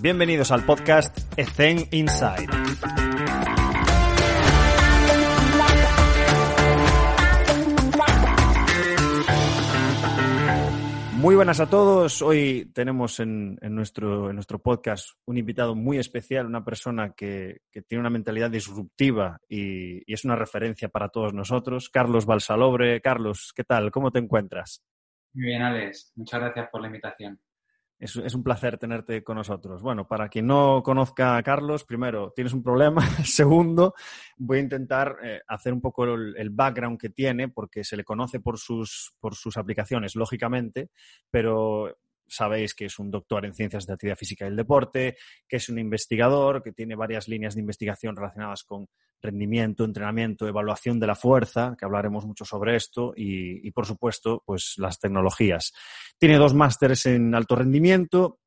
Bienvenidos al podcast Ethen Inside. Muy buenas a todos. Hoy tenemos en, nuestro, podcast un invitado muy especial, una persona que, tiene una mentalidad disruptiva y, y, es una referencia para todos nosotros. Carlos Balsalobre. Carlos, ¿qué tal? ¿Cómo te encuentras? Muy bien, Alex. Muchas gracias por la invitación. Es, un placer tenerte con nosotros. Bueno, para quien no conozca a Carlos, primero, tienes un problema. Segundo, voy a intentar eh, hacer un poco el, background que tiene, porque se le conoce por sus, por sus aplicaciones, lógicamente, pero sabéis que es un doctor en ciencias de actividad física y el deporte, que es un investigador, que tiene varias líneas de investigación relacionadas con rendimiento, entrenamiento, evaluación de la fuerza, que hablaremos mucho sobre esto, y, por supuesto, pues las tecnologías. Tiene dos másteres en alto rendimiento,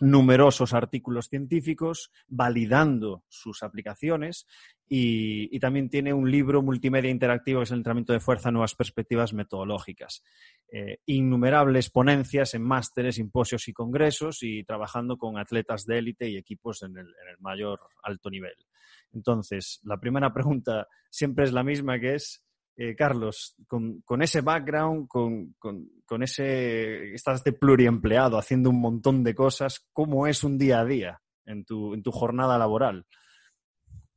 numerosos artículos científicos validando sus aplicaciones y, también tiene un libro multimedia interactivo que es el entrenamiento de fuerza, nuevas perspectivas metodológicas. Eh, innumerables ponencias en másteres, simposios y congresos y trabajando con atletas de élite y equipos en el mayor alto nivel. Entonces, la primera pregunta siempre es la misma, que es, eh, Carlos, con, ese background, con, ese, estás de pluriempleado, haciendo un montón de cosas, ¿cómo es un día a día en tu, jornada laboral?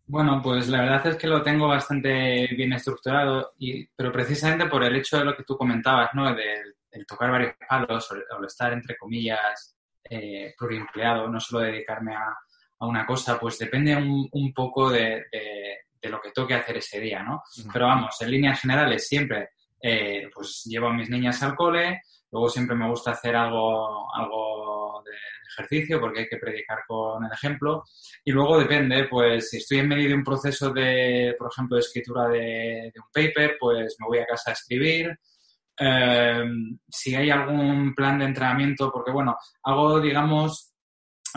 Bueno, pues la verdad es que lo tengo bastante bien estructurado, y, pero precisamente por el hecho de lo que tú comentabas, ¿no? De, tocar varios palos o, estar, entre comillas, eh, pluriempleado, no solo dedicarme a, a una cosa, pues depende un, poco de, lo que toque hacer ese día, ¿no? Pero vamos, en líneas generales siempre, eh, pues llevo a mis niñas al cole, luego siempre me gusta hacer algo, algo de ejercicio porque hay que predicar con el ejemplo. Y luego depende, pues si estoy en medio de un proceso de, por ejemplo, de escritura de, un paper, pues me voy a casa a escribir, eh, si hay algún plan de entrenamiento, porque bueno, hago, digamos,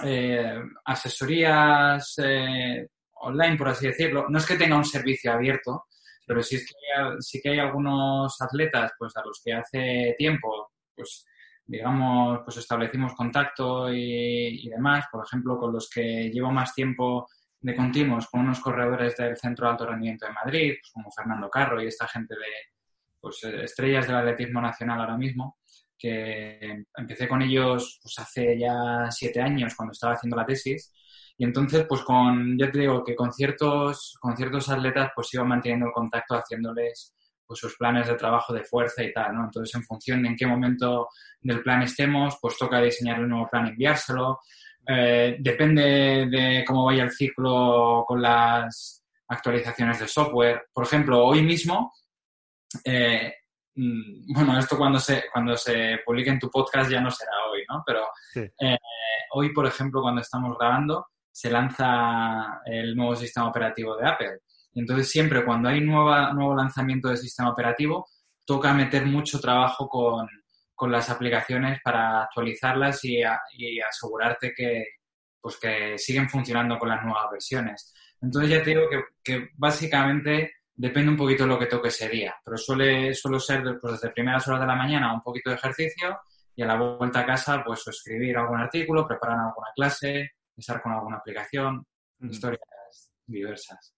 eh, asesorías eh, online, por así decirlo. No es que tenga un servicio abierto, pero sí, es que hay, sí que hay algunos atletas pues, a los que hace tiempo, pues digamos, pues establecimos contacto y, demás. Por ejemplo, con los que llevo más tiempo de continuos, con unos corredores del Centro de Alto Rendimiento de Madrid, pues, como Fernando Carro y esta gente de pues, estrellas del atletismo nacional ahora mismo que empecé con ellos pues hace ya siete años cuando estaba haciendo la tesis y entonces pues con, ya te digo que con ciertos, con ciertos atletas pues iba manteniendo el contacto haciéndoles pues sus planes de trabajo de fuerza y tal, ¿no? Entonces en función de en qué momento del plan estemos pues toca diseñar un nuevo plan y enviárselo. Eh, depende de cómo vaya el ciclo con las actualizaciones de software. Por ejemplo, hoy mismo eh, Mm, bueno, esto cuando se, cuando se publique en tu podcast ya no será hoy, ¿no? Pero eh, hoy, por ejemplo, cuando estamos grabando, se lanza el nuevo sistema operativo de Apple. Entonces siempre cuando hay nueva, nuevo lanzamiento de sistema operativo, toca meter mucho trabajo con, las aplicaciones para actualizarlas y, asegurarte que, pues que siguen funcionando con las nuevas versiones. Entonces ya te digo que, que básicamente depende un poquito de lo que toque ese día, pero suele, suelo ser pues, desde primeras horas de la mañana un poquito de ejercicio y a la vuelta a casa pues escribir algún artículo, preparar alguna clase, estar con alguna aplicación, historias diversas.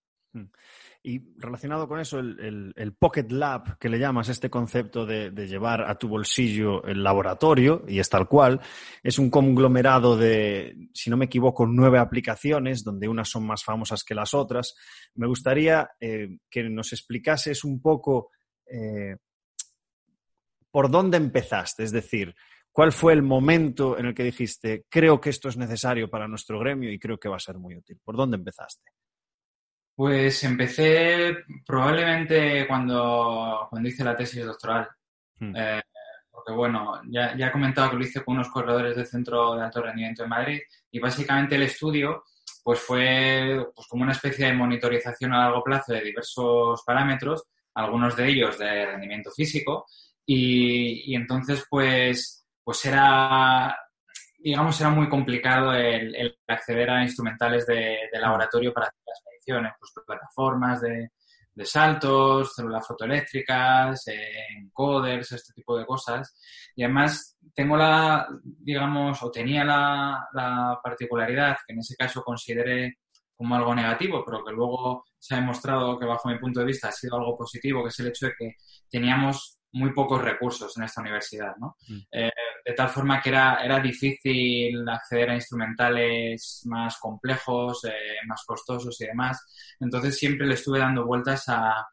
Y relacionado con eso, el, Pocket Lab, que le llamas este concepto de, llevar a tu bolsillo el laboratorio, y es tal cual, es un conglomerado de, si no me equivoco, nueve aplicaciones, donde unas son más famosas que las otras. Me gustaría eh, que nos explicases un poco eh, por dónde empezaste, es decir, ¿Cuál fue el momento en el que dijiste, creo que esto es necesario para nuestro gremio y creo que va a ser muy útil? ¿Por dónde empezaste? Pues empecé probablemente cuando, cuando hice la tesis doctoral. Hmm. Eh, porque bueno, ya, ya, he comentado que lo hice con unos corredores del Centro de Alto Rendimiento de Madrid y básicamente el estudio pues fue pues como una especie de monitorización a largo plazo de diversos parámetros, algunos de ellos de rendimiento físico y, y entonces pues, pues era digamos, era muy complicado el, acceder a instrumentales de, de laboratorio para hacer las pues, plataformas de, de saltos, células fotoeléctricas, encoders, este tipo de cosas. Y además tengo la, digamos, o tenía la, la particularidad que en ese caso consideré como algo negativo, pero que luego se ha demostrado que bajo mi punto de vista ha sido algo positivo, que es el hecho de que teníamos muy pocos recursos en esta universidad, ¿no? Mm. Eh, de tal forma que era, era difícil acceder a instrumentales más complejos, eh, más costosos y demás. Entonces siempre le estuve dando vueltas a,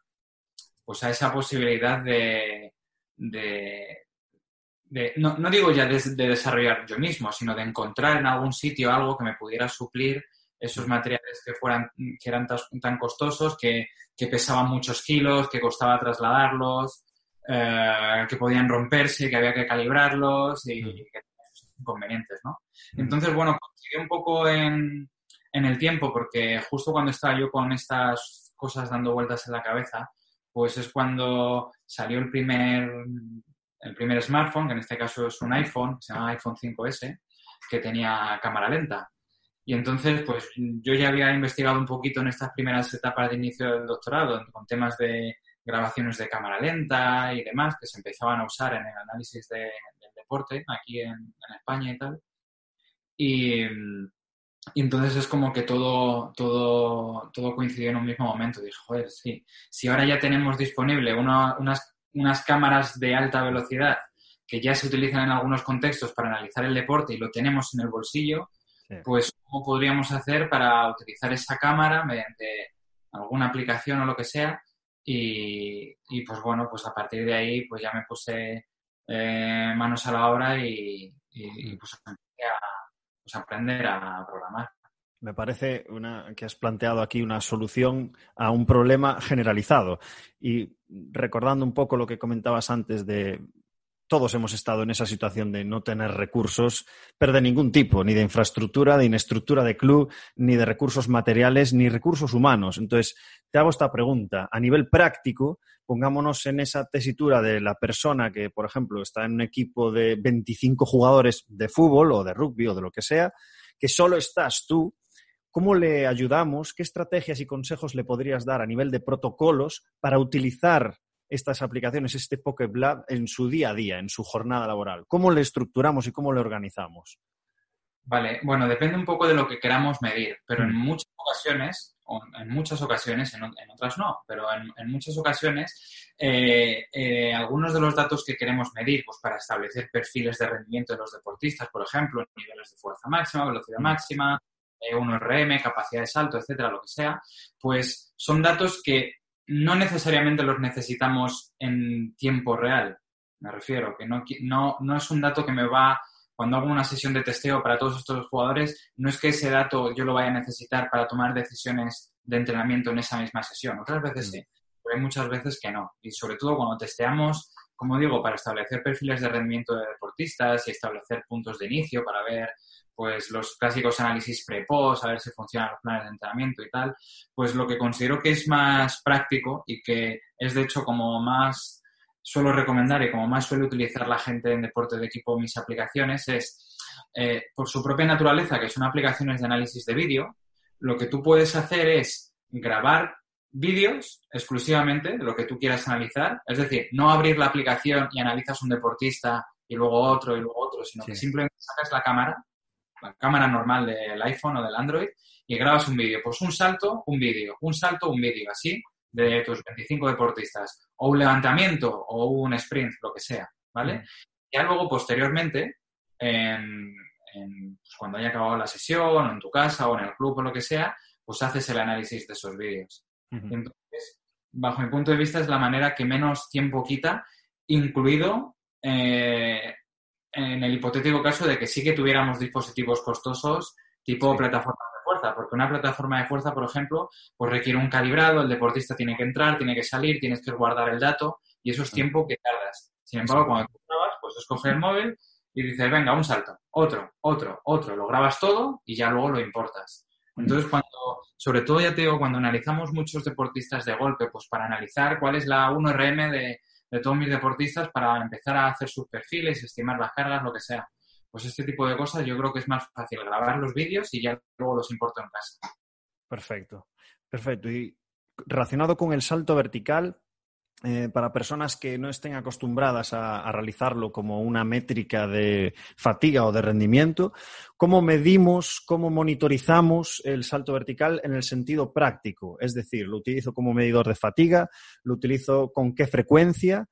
pues a esa posibilidad de, de, no, no, digo ya de, de, desarrollar yo mismo, sino de encontrar en algún sitio algo que me pudiera suplir esos materiales que fueran que eran tan, costosos, que, pesaban muchos kilos, que costaba trasladarlos, eh, que podían romperse, que había que calibrarlos y, que tenían sus inconvenientes, ¿no? Entonces, bueno, conseguí un poco en, en el tiempo, porque justo cuando estaba yo con estas cosas dando vueltas en la cabeza, pues es cuando salió el primer, el primer smartphone, que en este caso es un iPhone, se llama iPhone 5S, que tenía cámara lenta. Y entonces, pues yo ya había investigado un poquito en estas primeras etapas de inicio del doctorado, con temas de grabaciones de cámara lenta y demás, que se empezaban a usar en el análisis del deporte aquí en, España y tal. Y, entonces es como que todo, todo, todo coincidió en un mismo momento. Dije, joder, sí, si ahora ya tenemos disponible unas, unas cámaras de alta velocidad que ya se utilizan en algunos contextos para analizar el deporte y lo tenemos en el bolsillo, pues cómo podríamos hacer para utilizar esa cámara mediante alguna aplicación o lo que sea y, pues bueno, pues a partir de ahí pues ya me puse eh, manos a la obra y, y, mm. pues a, pues aprender a programar. Me parece una, que has planteado aquí una solución a un problema generalizado. Y recordando un poco lo que comentabas antes de todos hemos estado en esa situación de no tener recursos, pero de ningún tipo, ni de infraestructura, de estructura de club, ni de recursos materiales, ni recursos humanos. Entonces, te hago esta pregunta. A nivel práctico, pongámonos en esa tesitura de la persona que, por ejemplo, está en un equipo de 25 jugadores de fútbol o de rugby o de lo que sea, que solo estás tú. ¿Cómo le ayudamos? ¿Qué estrategias y consejos le podrías dar a nivel de protocolos para utilizar estas aplicaciones, este PokeBlad, en su día a día, en su jornada laboral? ¿Cómo le estructuramos y cómo le organizamos? Vale, bueno, depende un poco de lo que queramos medir, pero en mm. muchas ocasiones, o en muchas ocasiones, en, otras no, pero en, muchas ocasiones, eh, eh, algunos de los datos que queremos medir, pues para establecer perfiles de rendimiento de los deportistas, por ejemplo, niveles de fuerza máxima, velocidad mm. máxima, eh, 1RM, capacidad de salto, etcétera, lo que sea, pues son datos que no necesariamente los necesitamos en tiempo real. Me refiero, que no, no, no es un dato que me va, cuando hago una sesión de testeo para todos estos jugadores, no es que ese dato yo lo vaya a necesitar para tomar decisiones de entrenamiento en esa misma sesión. Otras veces mm. sí, pero hay muchas veces que no. Y sobre todo cuando testeamos, como digo, para establecer perfiles de rendimiento de deportistas y establecer puntos de inicio para ver pues los clásicos análisis pre-post, a ver si funcionan los planes de entrenamiento y tal, pues lo que considero que es más práctico y que es de hecho como más suelo recomendar y como más suele utilizar la gente en deporte de equipo mis aplicaciones es, eh, por su propia naturaleza, que son aplicaciones de análisis de vídeo, lo que tú puedes hacer es grabar vídeos exclusivamente de lo que tú quieras analizar, es decir, no abrir la aplicación y analizas un deportista y luego otro y luego otro, sino que simplemente sacas la cámara la cámara normal del iPhone o del Android y grabas un vídeo. Pues un salto, un vídeo, un salto, un vídeo, así, de tus 25 deportistas. O un levantamiento o un sprint, lo que sea, ¿vale? Ya luego, posteriormente, pues cuando haya acabado la sesión, o en tu casa, o en el club, o lo que sea, pues haces el análisis de esos vídeos. Entonces, bajo mi punto de vista, es la manera que menos tiempo quita, incluido eh, en el hipotético caso de que sí que tuviéramos dispositivos costosos tipo plataforma de fuerza, porque una plataforma de fuerza, por ejemplo, pues requiere un calibrado, el deportista tiene que entrar, tiene que salir, tienes que guardar el dato y eso es tiempo que tardas. Sin embargo, cuando tú grabas, pues escoges el móvil y dices, venga, un salto, otro, otro, otro, lo grabas todo y ya luego lo importas. Entonces, cuando, sobre todo ya te digo, cuando analizamos muchos deportistas de golpe, pues para analizar cuál es la 1RM de, de todos mis deportistas para empezar a hacer sus perfiles, estimar las cargas, lo que sea. Pues este tipo de cosas yo creo que es más fácil grabar los vídeos y ya luego los importo en casa. Perfecto, perfecto. Y relacionado con el salto vertical, eh, para personas que no estén acostumbradas a, realizarlo como una métrica de fatiga o de rendimiento, ¿cómo medimos, cómo monitorizamos el salto vertical en el sentido práctico? Es decir, lo utilizo como medidor de fatiga, lo utilizo con qué frecuencia,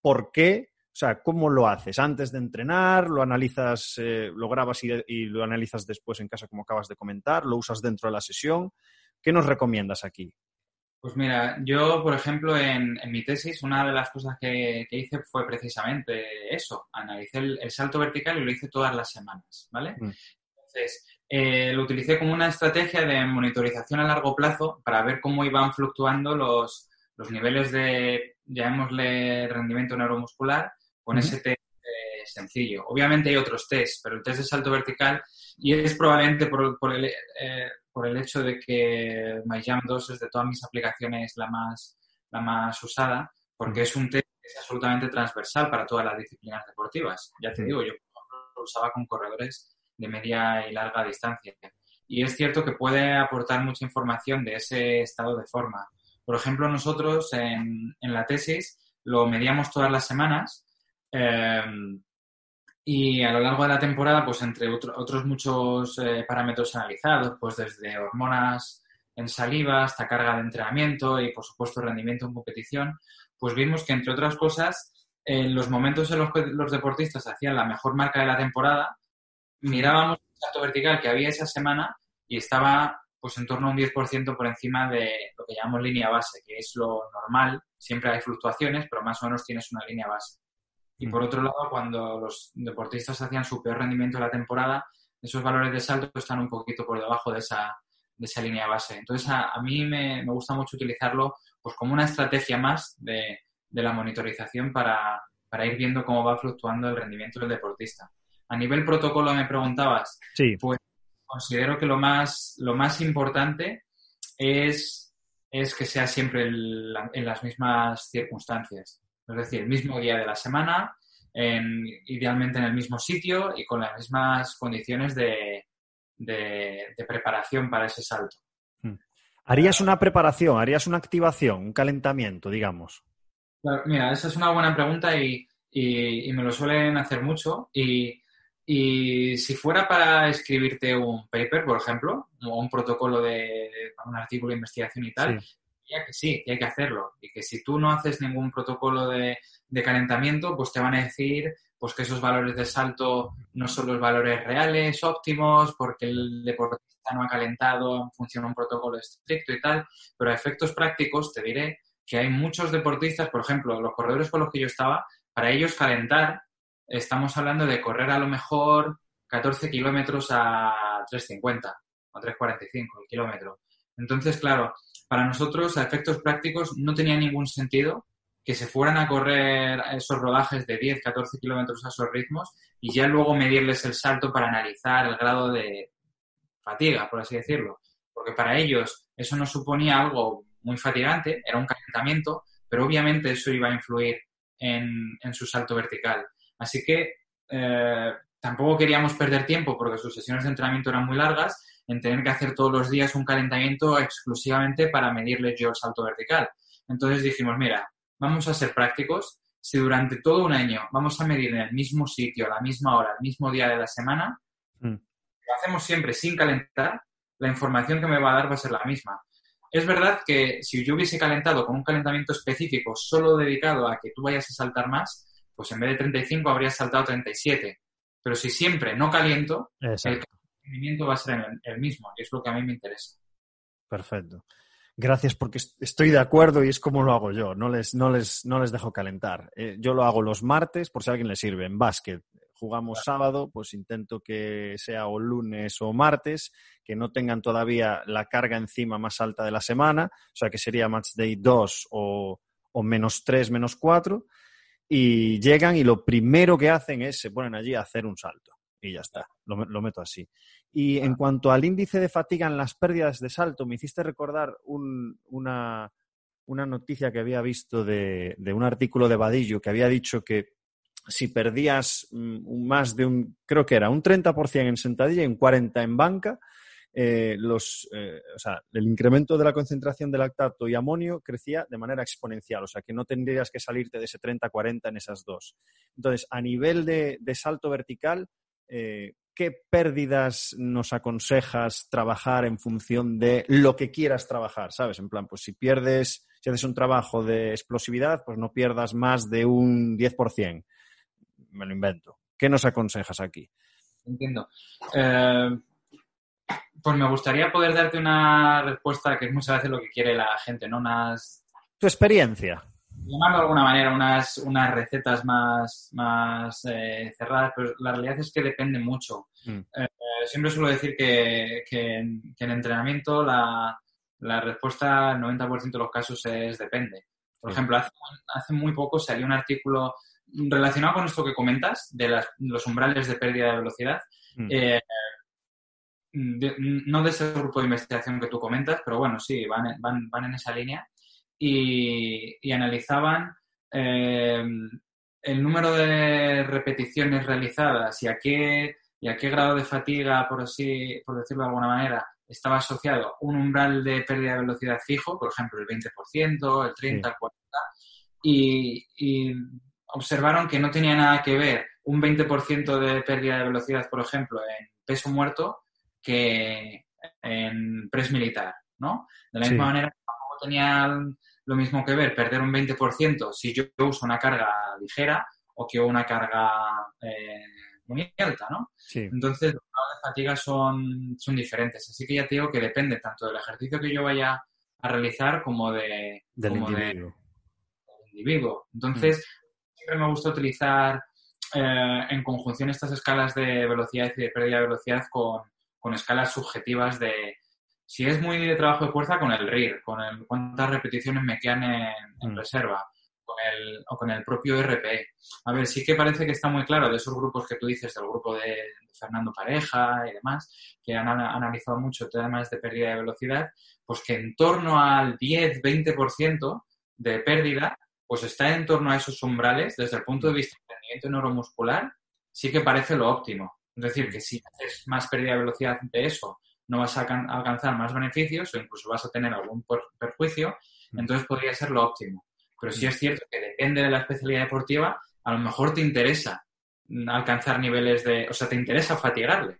por qué, o sea, ¿cómo lo haces? ¿Antes de entrenar? ¿Lo analizas, eh, lo grabas y, lo analizas después en casa como acabas de comentar? ¿Lo usas dentro de la sesión? ¿Qué nos recomiendas aquí? Pues mira, yo, por ejemplo, en, mi tesis, una de las cosas que, hice fue precisamente eso. Analicé el, salto vertical y lo hice todas las semanas, ¿vale? Mm. Entonces, eh, lo utilicé como una estrategia de monitorización a largo plazo para ver cómo iban fluctuando los, niveles de, llamémosle, rendimiento neuromuscular con ese test eh, sencillo. Obviamente hay otros tests, pero el test de salto vertical, y es probablemente por, el... Eh, por el hecho de que MyJam 2 es de todas mis aplicaciones la más, la más usada, porque es un test que es absolutamente transversal para todas las disciplinas deportivas. Ya te digo, yo lo usaba con corredores de media y larga distancia. Y es cierto que puede aportar mucha información de ese estado de forma. Por ejemplo, nosotros en, en la tesis lo medíamos todas las semanas eh, y a lo largo de la temporada, pues entre otros muchos eh, parámetros analizados, pues desde hormonas en saliva hasta carga de entrenamiento y, por supuesto, rendimiento en competición, pues vimos que, entre otras cosas, en los momentos en los que los deportistas hacían la mejor marca de la temporada, mirábamos el salto vertical que había esa semana y estaba pues en torno a un 10% por encima de lo que llamamos línea base, que es lo normal. Siempre hay fluctuaciones, pero más o menos tienes una línea base. Y por otro lado, cuando los deportistas hacían su peor rendimiento de la temporada, esos valores de salto están un poquito por debajo de esa, de esa línea base. Entonces, a, mí me, gusta mucho utilizarlo pues, como una estrategia más de, la monitorización para, ir viendo cómo va fluctuando el rendimiento del deportista. A nivel protocolo me preguntabas, sí. pues considero que lo más, lo más importante es, es que sea siempre en las mismas circunstancias. Es decir, el mismo día de la semana, idealmente en el mismo sitio y con las mismas condiciones de, preparación para ese salto. Hmm. ¿Harías una preparación, harías una activación, un calentamiento, digamos? mira, esa es una buena pregunta y, me lo suelen hacer mucho. Y, si fuera para escribirte un paper, por ejemplo, o un protocolo de, un artículo de investigación y tal, que sí, que hay que hacerlo. Y que si tú no haces ningún protocolo de, calentamiento, pues te van a decir pues que esos valores de salto no son los valores reales, óptimos, porque el deportista no ha calentado, funciona un protocolo estricto y tal. Pero a efectos prácticos te diré que hay muchos deportistas, por ejemplo, los corredores con los que yo estaba, para ellos calentar, estamos hablando de correr a lo mejor 14 kilómetros a 3.50 o 3.45 el kilómetro. Entonces, claro, para nosotros, a efectos prácticos, no tenía ningún sentido que se fueran a correr esos rodajes de 10, 14 kilómetros a esos ritmos y ya luego medirles el salto para analizar el grado de fatiga, por así decirlo. Porque para ellos eso no suponía algo muy fatigante, era un calentamiento, pero obviamente eso iba a influir en, su salto vertical. Así que eh, tampoco queríamos perder tiempo porque sus sesiones de entrenamiento eran muy largas en tener que hacer todos los días un calentamiento exclusivamente para medirle yo el salto vertical. Entonces dijimos, mira, vamos a ser prácticos. Si durante todo un año vamos a medir en el mismo sitio, a la misma hora, el mismo día de la semana, mm. lo hacemos siempre sin calentar, la información que me va a dar va a ser la misma. Es verdad que si yo hubiese calentado con un calentamiento específico solo dedicado a que tú vayas a saltar más, pues en vez de 35 habrías saltado 37. Pero si siempre no caliento, rendimiento va a ser el, mismo, y es lo que a mí me interesa. Perfecto. Gracias porque estoy de acuerdo y es como lo hago yo, no les, no les, no les dejo calentar. Eh, yo lo hago los martes por si a alguien le sirve. En básquet jugamos sábado, pues intento que sea o lunes o martes, que no tengan todavía la carga encima más alta de la semana, o sea que sería match day 2 o, o menos 3, menos 4, y llegan y lo primero que hacen es se ponen allí a hacer un salto y ya está, lo, meto así. Y en cuanto al índice de fatiga en las pérdidas de salto, me hiciste recordar una, noticia que había visto de, un artículo de Vadillo que había dicho que si perdías mm, más de un, creo que era un 30% en sentadilla y un 40% en banca, eh, los, eh, o sea, el incremento de la concentración de lactato y amonio crecía de manera exponencial, o sea, que no tendrías que salirte de ese 30-40 en esas dos. Entonces, a nivel de, salto vertical, eh, ¿qué pérdidas nos aconsejas trabajar en función de lo que quieras trabajar? ¿Sabes? En plan, pues si pierdes, si haces un trabajo de explosividad, pues no pierdas más de un 10%. Me lo invento. ¿Qué nos aconsejas aquí? Entiendo. Eh, pues me gustaría poder darte una respuesta que es muchas veces lo que quiere la gente, ¿no? Unas... Tu experiencia. Llamarlo de alguna manera, unas, unas recetas más, más eh, cerradas, pero la realidad es que depende mucho. Mm. Eh, siempre suelo decir que, que, en, entrenamiento la, la respuesta en 90% de los casos es depende. Por ejemplo, hace, hace, muy poco salió un artículo relacionado con esto que comentas, de los umbrales de pérdida de velocidad. Mm. Eh, no de ese grupo de investigación que tú comentas, pero bueno, sí, van, van, van en esa línea. Y, y analizaban eh, el número de repeticiones realizadas y a qué, y a qué grado de fatiga, por así, por decirlo de alguna manera, estaba asociado un umbral de pérdida de velocidad fijo, por ejemplo, el 20%, el 30%, el 40%, y, y observaron que no tenía nada que ver un 20% de pérdida de velocidad, por ejemplo, en peso muerto que en press militar, ¿no? De la misma manera, tenía lo mismo que ver perder un 20% si yo uso una carga ligera o que una carga eh, muy alta, ¿no? Entonces, los grados de fatiga son, son diferentes. Así que ya te digo que depende tanto del ejercicio que yo vaya a realizar como de... Del individuo. individuo. Entonces, siempre me gusta utilizar eh, en conjunción estas escalas de velocidad y de pérdida de velocidad con, con escalas subjetivas de si es muy de trabajo de fuerza con el RIR, con el, cuántas repeticiones me quedan en, mm. reserva, con el, o con el propio RPE. A ver, sí que parece que está muy claro de esos grupos que tú dices, del grupo de, Fernando Pareja y demás, que han, analizado mucho temas de pérdida de velocidad, pues que en torno al 10-20% de pérdida pues está en torno a esos umbrales desde el punto de vista del rendimiento neuromuscular, sí que parece lo óptimo. Es decir, que si haces más pérdida de velocidad de eso, no vas a alcanzar más beneficios o incluso vas a tener algún perjuicio, mm. entonces podría ser lo óptimo. Pero sí mm. es cierto que depende de la especialidad deportiva, a lo mejor te interesa alcanzar niveles de, o sea, te interesa fatigarle,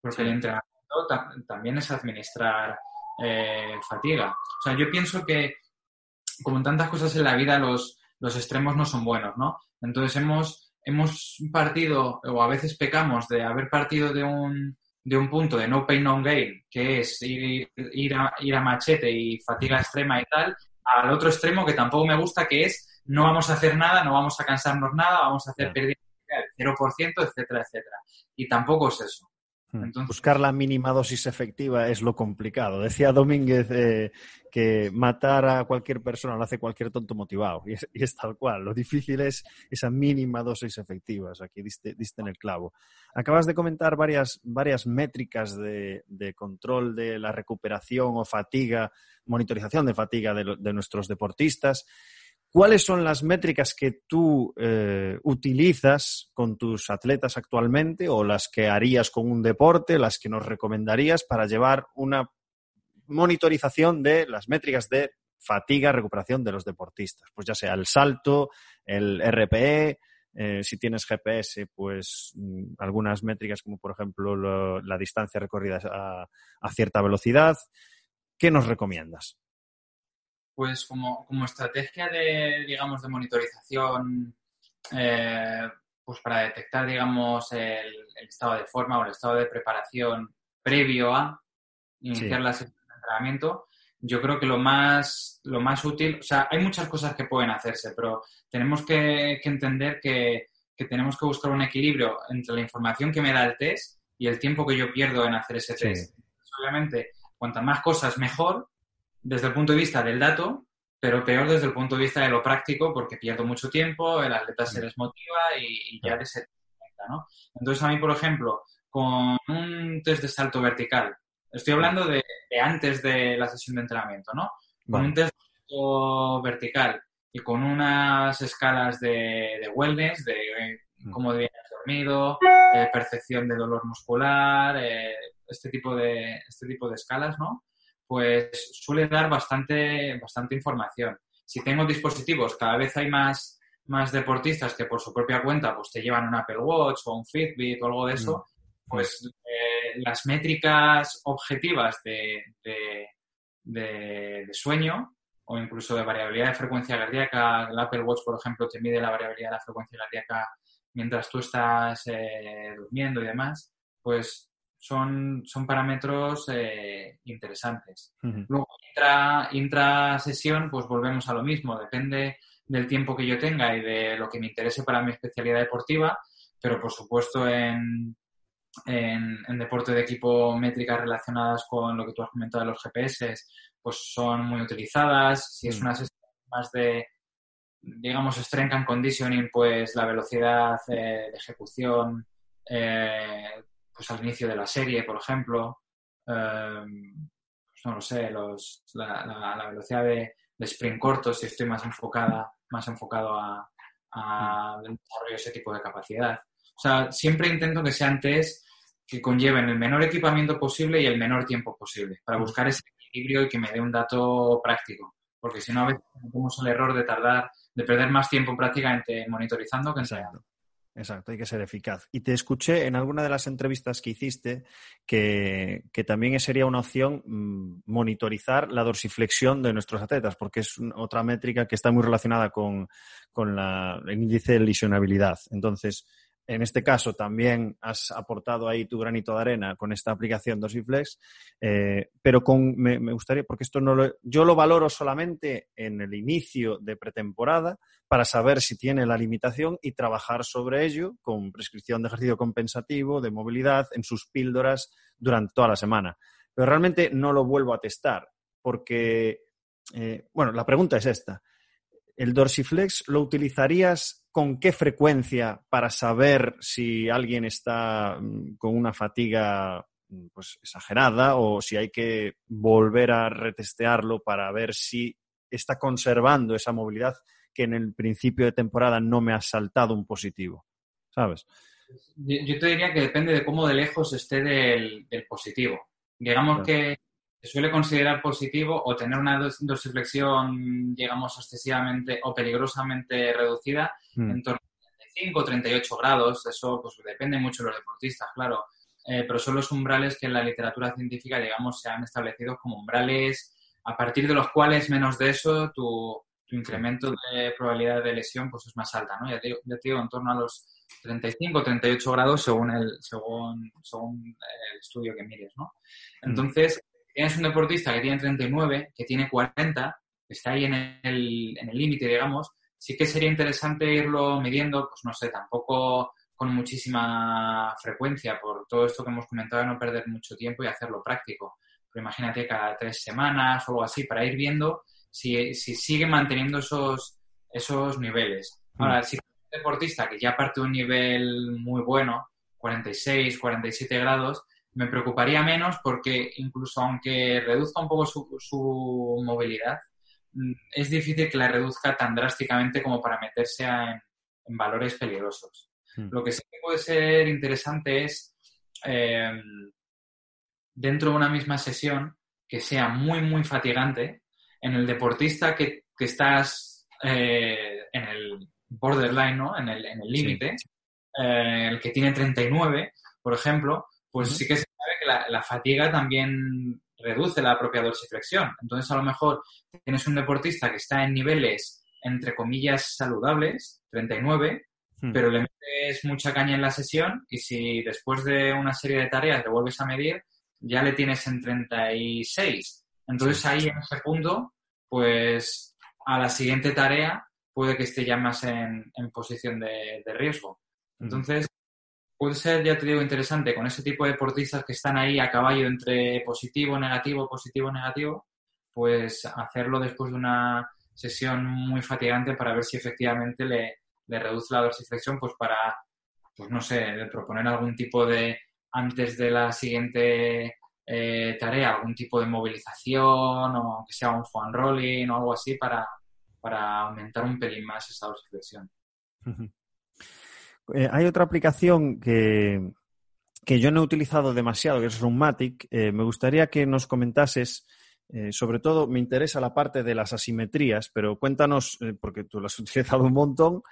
porque el entrenamiento también es administrar eh, fatiga. O sea, yo pienso que como en tantas cosas en la vida, los, los extremos no son buenos, ¿no? Entonces hemos, hemos partido, o a veces pecamos de haber partido de un, de un punto de no pain, no gain, que es ir, ir, a, ir a machete y fatiga extrema y tal, al otro extremo que tampoco me gusta, que es no vamos a hacer nada, no vamos a cansarnos nada, vamos a hacer pérdida del 0%, etcétera, etcétera. Y tampoco es eso. Hmm. Buscar la mínima dosis efectiva es lo complicado. Decía Domínguez eh, que matar a cualquier persona lo hace cualquier tonto motivado. Y es, tal cual. Lo difícil es esa mínima dosis efectiva. aquí diste, en el clavo. Acabas de comentar varias, varias métricas de, control de la recuperación o fatiga, monitorización de fatiga de nuestros deportistas. ¿Cuáles son las métricas que tú eh, utilizas con tus atletas actualmente o las que harías con un deporte, las que nos recomendarías para llevar una monitorización de las métricas de fatiga, recuperación de los deportistas? Pues ya sea el salto, el RPE, eh, si tienes GPS, pues mm, algunas métricas como por ejemplo la distancia recorrida a cierta velocidad. ¿Qué nos recomiendas? Pues como, como estrategia de, digamos, de monitorización, eh, pues para detectar, digamos, el, estado de forma o el estado de preparación previo a iniciar la sesión de entrenamiento, yo creo que lo más, lo más útil, o sea, hay muchas cosas que pueden hacerse, pero tenemos que, entender que, tenemos que buscar un equilibrio entre la información que me da el test y el tiempo que yo pierdo en hacer ese test. Obviamente, cuantas más cosas, mejor, desde el punto de vista del dato, pero peor desde el punto de vista de lo práctico, porque pierdo mucho tiempo, el atleta se desmotiva y, ya de ser ¿no? Entonces, a mí, por ejemplo, con un test de salto vertical, estoy hablando de, antes de la sesión de entrenamiento, ¿no? Con un test de salto vertical y con unas escalas de, wellness, de mm. cómo debías dormido, percepción de dolor muscular, eh, este tipo de, este tipo de escalas, ¿no? Pues suele dar bastante, bastante información. Si tengo dispositivos, cada vez hay más, más deportistas que por su propia cuenta pues te llevan un Apple Watch o un Fitbit o algo de eso, mm. pues eh, las métricas objetivas de, de, sueño o incluso de variabilidad de frecuencia cardíaca, el Apple Watch, por ejemplo, te mide la variabilidad de la frecuencia cardíaca mientras tú estás eh, durmiendo y demás, pues son, son parámetros eh, interesantes. Luego, intra, intra, sesión, pues volvemos a lo mismo, depende del tiempo que yo tenga y de lo que me interese para mi especialidad deportiva, pero por supuesto en, en, deporte de equipo métricas relacionadas con lo que tú has comentado de los GPS, pues son muy utilizadas. Si es una sesión más de, digamos, strength and conditioning, pues la velocidad eh, de ejecución eh, pues al inicio de la serie, por ejemplo. Em, pues no lo sé, los, la, velocidad de, sprint corto, si estoy más enfocada, más enfocado a, a desarrollo ese tipo de capacidad. O sea, siempre intento que sean test que conlleven el menor equipamiento posible y el menor tiempo posible, para buscar ese equilibrio y que me dé un dato práctico. Porque si no, a veces tenemos el error de tardar, de perder más tiempo prácticamente monitorizando que ensayando. Exacto, hay que ser eficaz. Y te escuché en alguna de las entrevistas que hiciste que, también sería una opción mm, monitorizar la dorsiflexión de nuestros atletas, porque es otra métrica que está muy relacionada con, el índice de lesionabilidad. Entonces, en este caso también has aportado ahí tu granito de arena con esta aplicación Dosiflex, eh, pero con, me, gustaría, porque esto no lo, yo lo valoro solamente en el inicio de pretemporada para saber si tiene la limitación y trabajar sobre ello con prescripción de ejercicio compensativo, de movilidad, en sus píldoras durante toda la semana. Pero realmente no lo vuelvo a testar porque, eh, bueno, la pregunta es esta. ¿El Dorsiflex lo utilizarías con qué frecuencia para saber si alguien está mm, con una fatiga mm, pues, exagerada o si hay que volver a retestearlo para ver si está conservando esa movilidad que en el principio de temporada no me ha saltado un positivo, ¿sabes? Yo te diría que depende de cómo de lejos esté del, positivo. Digamos que suele considerar positivo o tener una dorsiflexión, digamos, excesivamente o peligrosamente reducida mm. en torno a 35 o 38 grados. Eso pues depende mucho de los deportistas, claro. Eh, pero son los umbrales que en la literatura científica, digamos, se han establecido como umbrales a partir de los cuales menos de eso tu, incremento de probabilidad de lesión pues es más alta, ¿no? Ya te, ya te digo, en torno a los 35 o 38 grados según el, según, según el estudio que mires, ¿no? Mm. Entonces, tienes un deportista que tiene 39, que tiene 40, que está ahí en el límite, digamos, sí que sería interesante irlo midiendo, pues no sé, tampoco con muchísima frecuencia por todo esto que hemos comentado de no perder mucho tiempo y hacerlo práctico. Pero imagínate cada tres semanas o algo así para ir viendo si, si sigue manteniendo esos, esos niveles. Ahora, mm. si es un deportista que ya parte de un nivel muy bueno, 46, 47 grados, me preocuparía menos porque incluso aunque reduzca un poco su, movilidad, mm, es difícil que la reduzca tan drásticamente como para meterse en, valores peligrosos. Hmm. Lo que sí puede ser interesante es, em, dentro de una misma sesión, que sea muy, muy fatigante, en el deportista que, estás eh, en el borderline, ¿no? en el límite, eh, el que tiene 39, por ejemplo, pues sí que se sabe que la, fatiga también reduce la propia dorsiflexión. Entonces, a lo mejor tienes un deportista que está en niveles, entre comillas, saludables, 39, hmm. pero le metes mucha caña en la sesión y si después de una serie de tareas le vuelves a medir, ya le tienes en 36. Entonces, ahí en ese punto, pues a la siguiente tarea puede que esté ya más en, posición de, de riesgo. Hmm. Entonces, puede ser, ya te digo, interesante con ese tipo de deportistas que están ahí a caballo entre positivo, negativo, positivo, negativo, pues hacerlo después de una sesión muy fatigante para ver si efectivamente le, reduce la dorsiflexión, pues para, pues no sé, proponer algún tipo de, antes de la siguiente eh, tarea, algún tipo de movilización o que sea un foam rolling o algo así para, para aumentar un pelín más esa dorsiflexión. Eh, hay otra aplicación que, que yo no he utilizado demasiado, que es Runmatic, eh, me gustaría que nos comentases, eh, sobre todo me interesa la parte de las asimetrías, pero cuéntanos, eh, porque tú lo has utilizado un montón,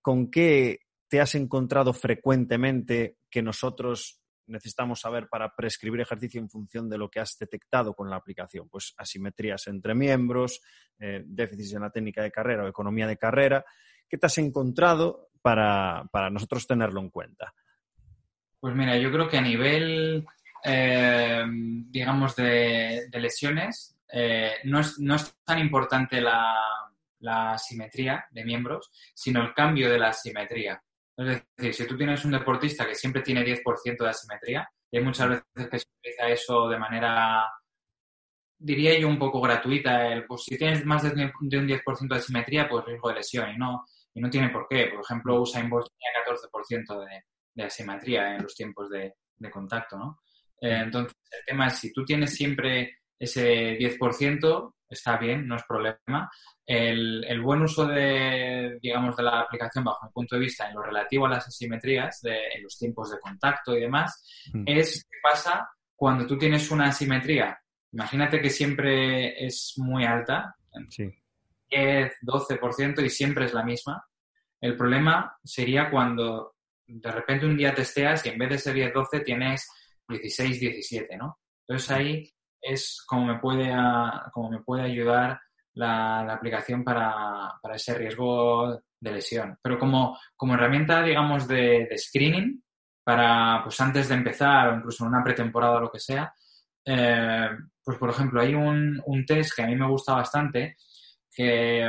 ¿con qué te has encontrado frecuentemente que nosotros necesitamos saber para prescribir ejercicio en función de lo que has detectado con la aplicación? Pues asimetrías entre miembros, déficits en la técnica de carrera o economía de carrera. ¿Qué te has encontrado para nosotros tenerlo en cuenta? Pues mira, yo creo que a nivel, eh, digamos, de, lesiones, eh, no, es, tan importante la, la, simetría de miembros, sino el cambio de la simetría. Es decir, si tú tienes un deportista que siempre tiene 10% de asimetría, y hay muchas veces que se utiliza eso de manera, diría yo, un poco gratuita, pues si tienes más de, un 10% de asimetría, pues riesgo de lesión, y no, y no tiene por qué. Por ejemplo, Usain Bolt tenía 14% de, de asimetría en los tiempos de, contacto, ¿no? Eh, entonces, el tema es, si tú tienes siempre ese 10%, está bien, no es problema. El, buen uso de, digamos, de la aplicación, bajo mi punto de vista, en lo relativo a las asimetrías, de, en los tiempos de contacto y demás, mm. es qué pasa cuando tú tienes una asimetría. Imagínate que siempre es muy alta, sí. 10, 12% y siempre es la misma. El problema sería cuando de repente un día testeas y en vez de ser 10-12 tienes 16-17, ¿no? Entonces ahí es como me puede, como me puede ayudar la, aplicación para, ese riesgo de lesión. Pero como, como herramienta, digamos, de, screening, para, pues antes de empezar o incluso en una pretemporada o lo que sea, eh, pues por ejemplo, hay un, un, test que a mí me gusta bastante, que,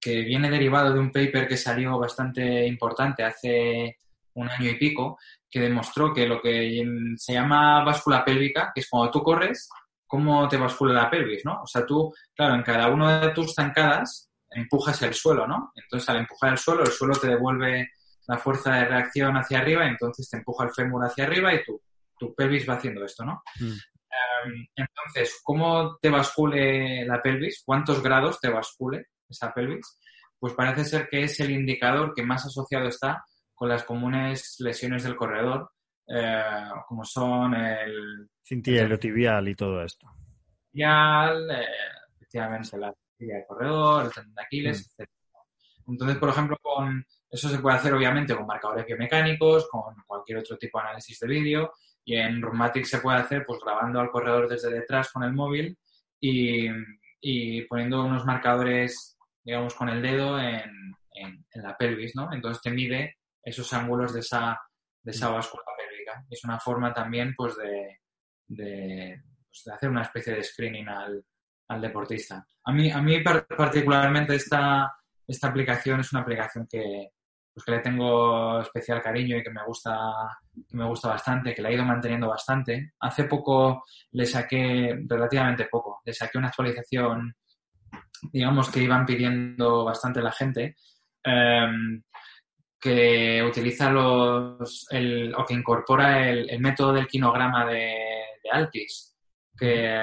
que viene derivado de un paper que salió bastante importante hace un año y pico, que demostró que lo que se llama báscula pélvica, que es cuando tú corres, cómo te bascula la pelvis, ¿no? O sea, tú, claro, en cada una de tus zancadas empujas el suelo, ¿no? Entonces, al empujar el suelo, el suelo te devuelve la fuerza de reacción hacia arriba, entonces te empuja el fémur hacia arriba y tu, tu pelvis va haciendo esto, ¿no? Mm. Em, entonces, ¿cómo te bascule la pelvis? ¿Cuántos grados te bascule? esa pelvis, pues parece ser que es el indicador que más asociado está con las comunes lesiones del corredor, eh, como son el... Cintillo tibial y todo esto. Tibial, eh, efectivamente la tibia de corredor, el tendón de Aquiles, mm. etc. Entonces, por ejemplo, con eso se puede hacer obviamente con marcadores biomecánicos, con cualquier otro tipo de análisis de vídeo y en Rheumatic se puede hacer pues grabando al corredor desde detrás con el móvil y, y poniendo unos marcadores digamos, con el dedo en, en, la pelvis, ¿no? Entonces te mide esos ángulos de esa, de esa mm. báscula pélvica. Es una forma también, pues, de, de, pues, de hacer una especie de screening al, al, deportista. A mí, a mí particularmente esta, esta aplicación es una aplicación que, pues, que le tengo especial cariño y que me gusta me gusta bastante, que la he ido manteniendo bastante. Hace poco le saqué, relativamente poco, le saqué una actualización digamos que iban pidiendo bastante la gente, em, que utiliza los, o que incorpora el, método del kinograma de, de, Altis, que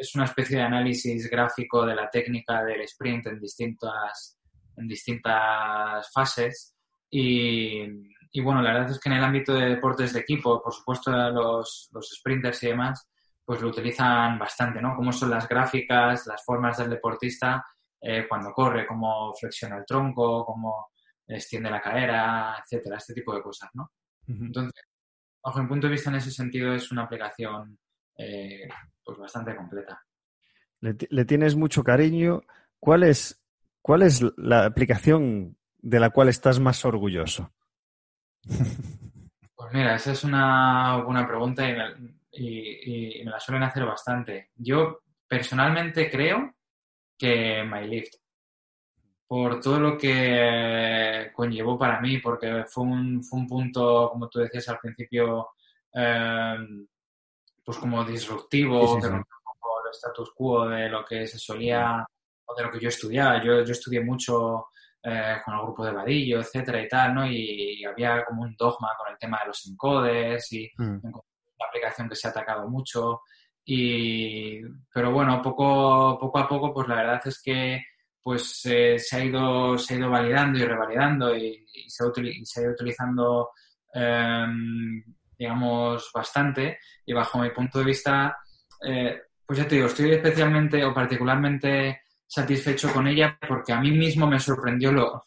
es una especie de análisis gráfico de la técnica del sprint en distintas, en distintas fases. Y, y bueno, la verdad es que en el ámbito de deportes de equipo, por supuesto los, los sprinters y demás, pues lo utilizan bastante, ¿no? Cómo son las gráficas, las formas del deportista eh, cuando corre, cómo flexiona el tronco, cómo extiende la cadera, etcétera, este tipo de cosas, ¿no? Entonces, bajo mi punto de vista, en ese sentido, es una aplicación eh, pues bastante completa. Le, tienes mucho cariño. ¿Cuál es, ¿Cuál es la aplicación de la cual estás más orgulloso? Pues mira, esa es una buena pregunta y y, me la suelen hacer bastante. Yo personalmente creo que MyLift, por todo lo que conllevó para mí, porque fue un, fue un punto, como tú decías al principio, em, pues como disruptivo, que rompió un poco el status quo de lo que se solía, o de lo que yo estudiaba. Yo, yo estudié mucho eh, con el grupo de Vadillo, etcétera y tal, ¿no? Y, había como un dogma con el tema de los encoders y mm una aplicación que se ha atacado mucho. Y, pero bueno, poco, poco a poco, pues la verdad es que pues se, ha ido, se ha ido validando y revalidando y, se, ha, ido utilizando em, digamos, bastante y bajo mi punto de vista, eh, pues ya te digo, estoy especialmente o particularmente satisfecho con ella porque a mí mismo me sorprendió lo,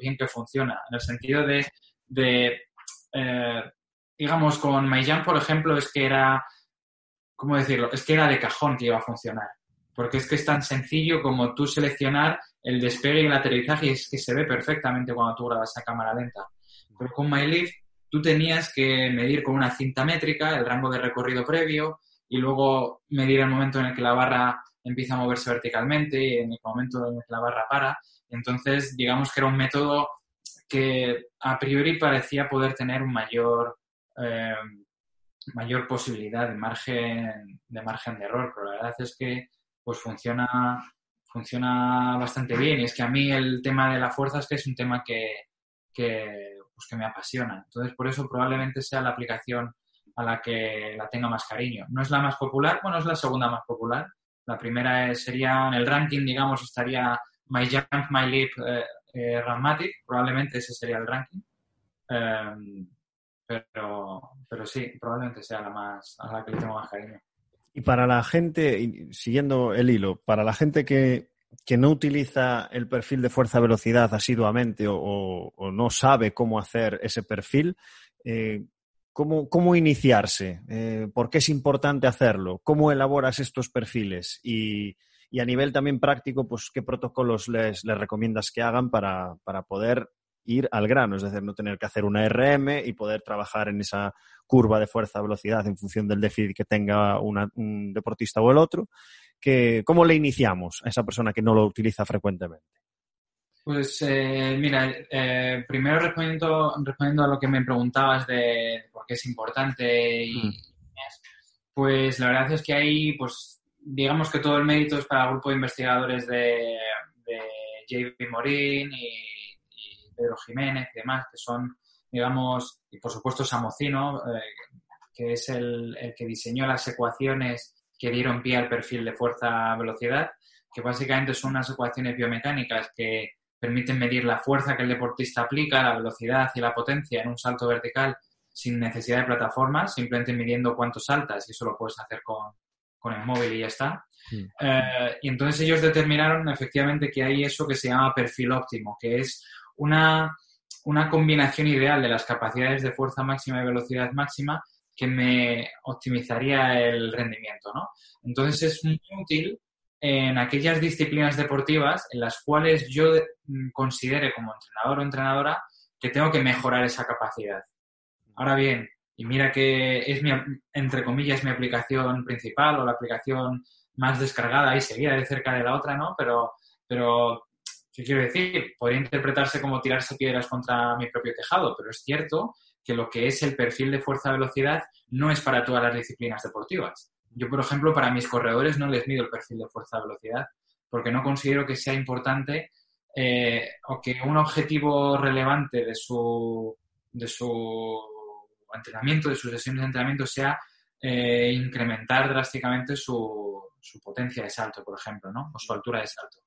bien que funciona, en el sentido de, de eh, digamos, con MyJump, por ejemplo, es que era, ¿cómo decirlo? Es que era de cajón que iba a funcionar. Porque es que es tan sencillo como tú seleccionar el despegue y el aterrizaje y es que se ve perfectamente cuando tú grabas a cámara lenta. Pero con MyLift tú tenías que medir con una cinta métrica el rango de recorrido previo y luego medir el momento en el que la barra empieza a moverse verticalmente y en el momento en que la barra para. Entonces, digamos que era un método que a priori parecía poder tener un mayor, eh, mayor posibilidad de margen, de margen de error, pero la verdad es que pues funciona, funciona bastante bien y es que a mí el tema de la fuerza es que es un tema que, que, pues que me apasiona. Entonces, por eso probablemente sea la aplicación a la que la tenga más cariño. No es la más popular, bueno, es la segunda más popular, la primera sería en el ranking, digamos, estaría My Jump, My Leap, eh, eh probablemente ese sería el ranking. Em, pero, pero sí, probablemente sea la más a la que le tengo más cariño. Y para la gente, siguiendo el hilo, para la gente que, no utiliza el perfil de fuerza-velocidad asiduamente o, no sabe cómo hacer ese perfil, eh, ¿Cómo, iniciarse? Eh, ¿Por qué es importante hacerlo? ¿Cómo elaboras estos perfiles? Y, a nivel también práctico, pues, ¿qué protocolos les, recomiendas que hagan para, poder ir al grano? Es decir, no tener que hacer una RM y poder trabajar en esa curva de fuerza-velocidad en función del déficit que tenga un deportista o el otro. ¿Cómo le iniciamos a esa persona que no lo utiliza frecuentemente? Pues eh, mira, eh, primero respondiendo, respondiendo a lo que me preguntabas de por qué es importante y mm. pues la verdad es que hay, pues digamos que todo el mérito es para el grupo de investigadores de, de JP Morín y, Pedro Jiménez y demás, que son, digamos, y por supuesto Samocino, eh, que es el, el que diseñó las ecuaciones que dieron pie al perfil de fuerza-velocidad, que básicamente son unas ecuaciones biomecánicas que permiten medir la fuerza que el deportista aplica, la velocidad y la potencia en un salto vertical sin necesidad de plataformas, simplemente midiendo cuánto saltas y eso lo puedes hacer con, el móvil y ya está. Mm. Eh, y entonces ellos determinaron efectivamente que hay eso que se llama perfil óptimo, que es una, una combinación ideal de las capacidades de fuerza máxima y velocidad máxima que me optimizaría el rendimiento, ¿no? Entonces es muy útil en aquellas disciplinas deportivas en las cuales yo mm, considere como entrenador o entrenadora que tengo que mejorar esa capacidad. Ahora bien, y mira que es mi, entre comillas, mi aplicación principal o la aplicación más descargada y seguida de cerca de la otra, ¿no? Pero, pero ¿qué quiero decir? Podría interpretarse como tirarse piedras contra mi propio tejado, pero es cierto que lo que es el perfil de fuerza-velocidad no es para todas las disciplinas deportivas. Yo, por ejemplo, para mis corredores no les mido el perfil de fuerza-velocidad porque no considero que sea importante eh, o que un objetivo relevante de su, de su entrenamiento, de sus sesiones de entrenamiento, sea eh, incrementar drásticamente su, su, potencia de salto, por ejemplo, ¿no? o su altura de salto.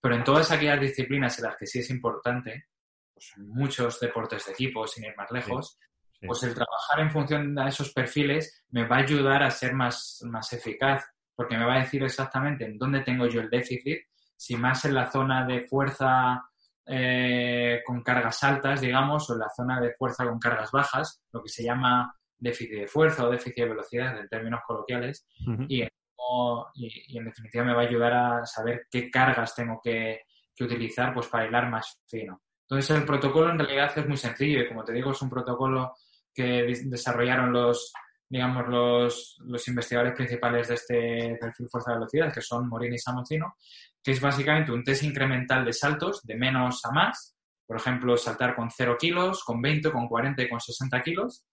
Pero en todas aquellas disciplinas en las que sí es importante, pues en muchos deportes de equipo, sin ir más lejos, pues el trabajar en función de esos perfiles me va a ayudar a ser más, más eficaz, porque me va a decir exactamente en dónde tengo yo el déficit, si más en la zona de fuerza eh, con cargas altas, digamos, o en la zona de fuerza con cargas bajas, lo que se llama déficit de fuerza o déficit de velocidad en términos coloquiales, y, en definitiva me va a ayudar a saber qué cargas tengo que, que utilizar pues, para hilar más fino. Entonces el protocolo en realidad es muy sencillo y como te digo es un protocolo que desarrollaron los, digamos, los, los investigadores principales de este perfil fuerza-velocidad, que son Morini y Samocino, que es básicamente un test incremental de saltos de menos a más. Por ejemplo, saltar con 0 kilos, con 20, con 40 y con 60 kilos.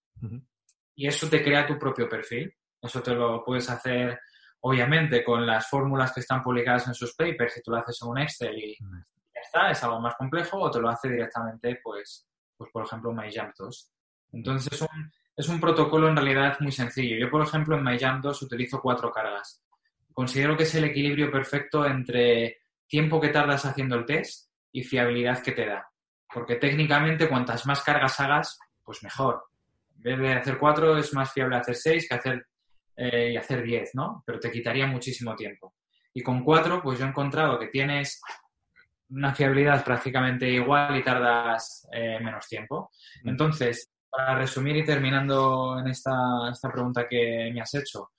Y eso te crea tu propio perfil. Eso te lo puedes hacer, obviamente, con las fórmulas que están publicadas en sus papers, si tú lo haces en un Excel y ya está, es algo más complejo, o te lo hace directamente, pues, pues por ejemplo, MyJump 2. Entonces es un, es un protocolo en realidad muy sencillo. Yo, por ejemplo, en MyJam 2 utilizo cuatro cargas. Considero que es el equilibrio perfecto entre tiempo que tardas haciendo el test y fiabilidad que te da. Porque técnicamente cuantas más cargas hagas, pues mejor. En vez de hacer cuatro, es más fiable hacer seis que hacer eh, y hacer diez, ¿no? Pero te quitaría muchísimo tiempo. Y con cuatro, pues yo he encontrado que tienes una fiabilidad prácticamente igual y tardas eh, menos tiempo. Mm. Entonces, para resumir y terminando en esta, esta pregunta que me has hecho,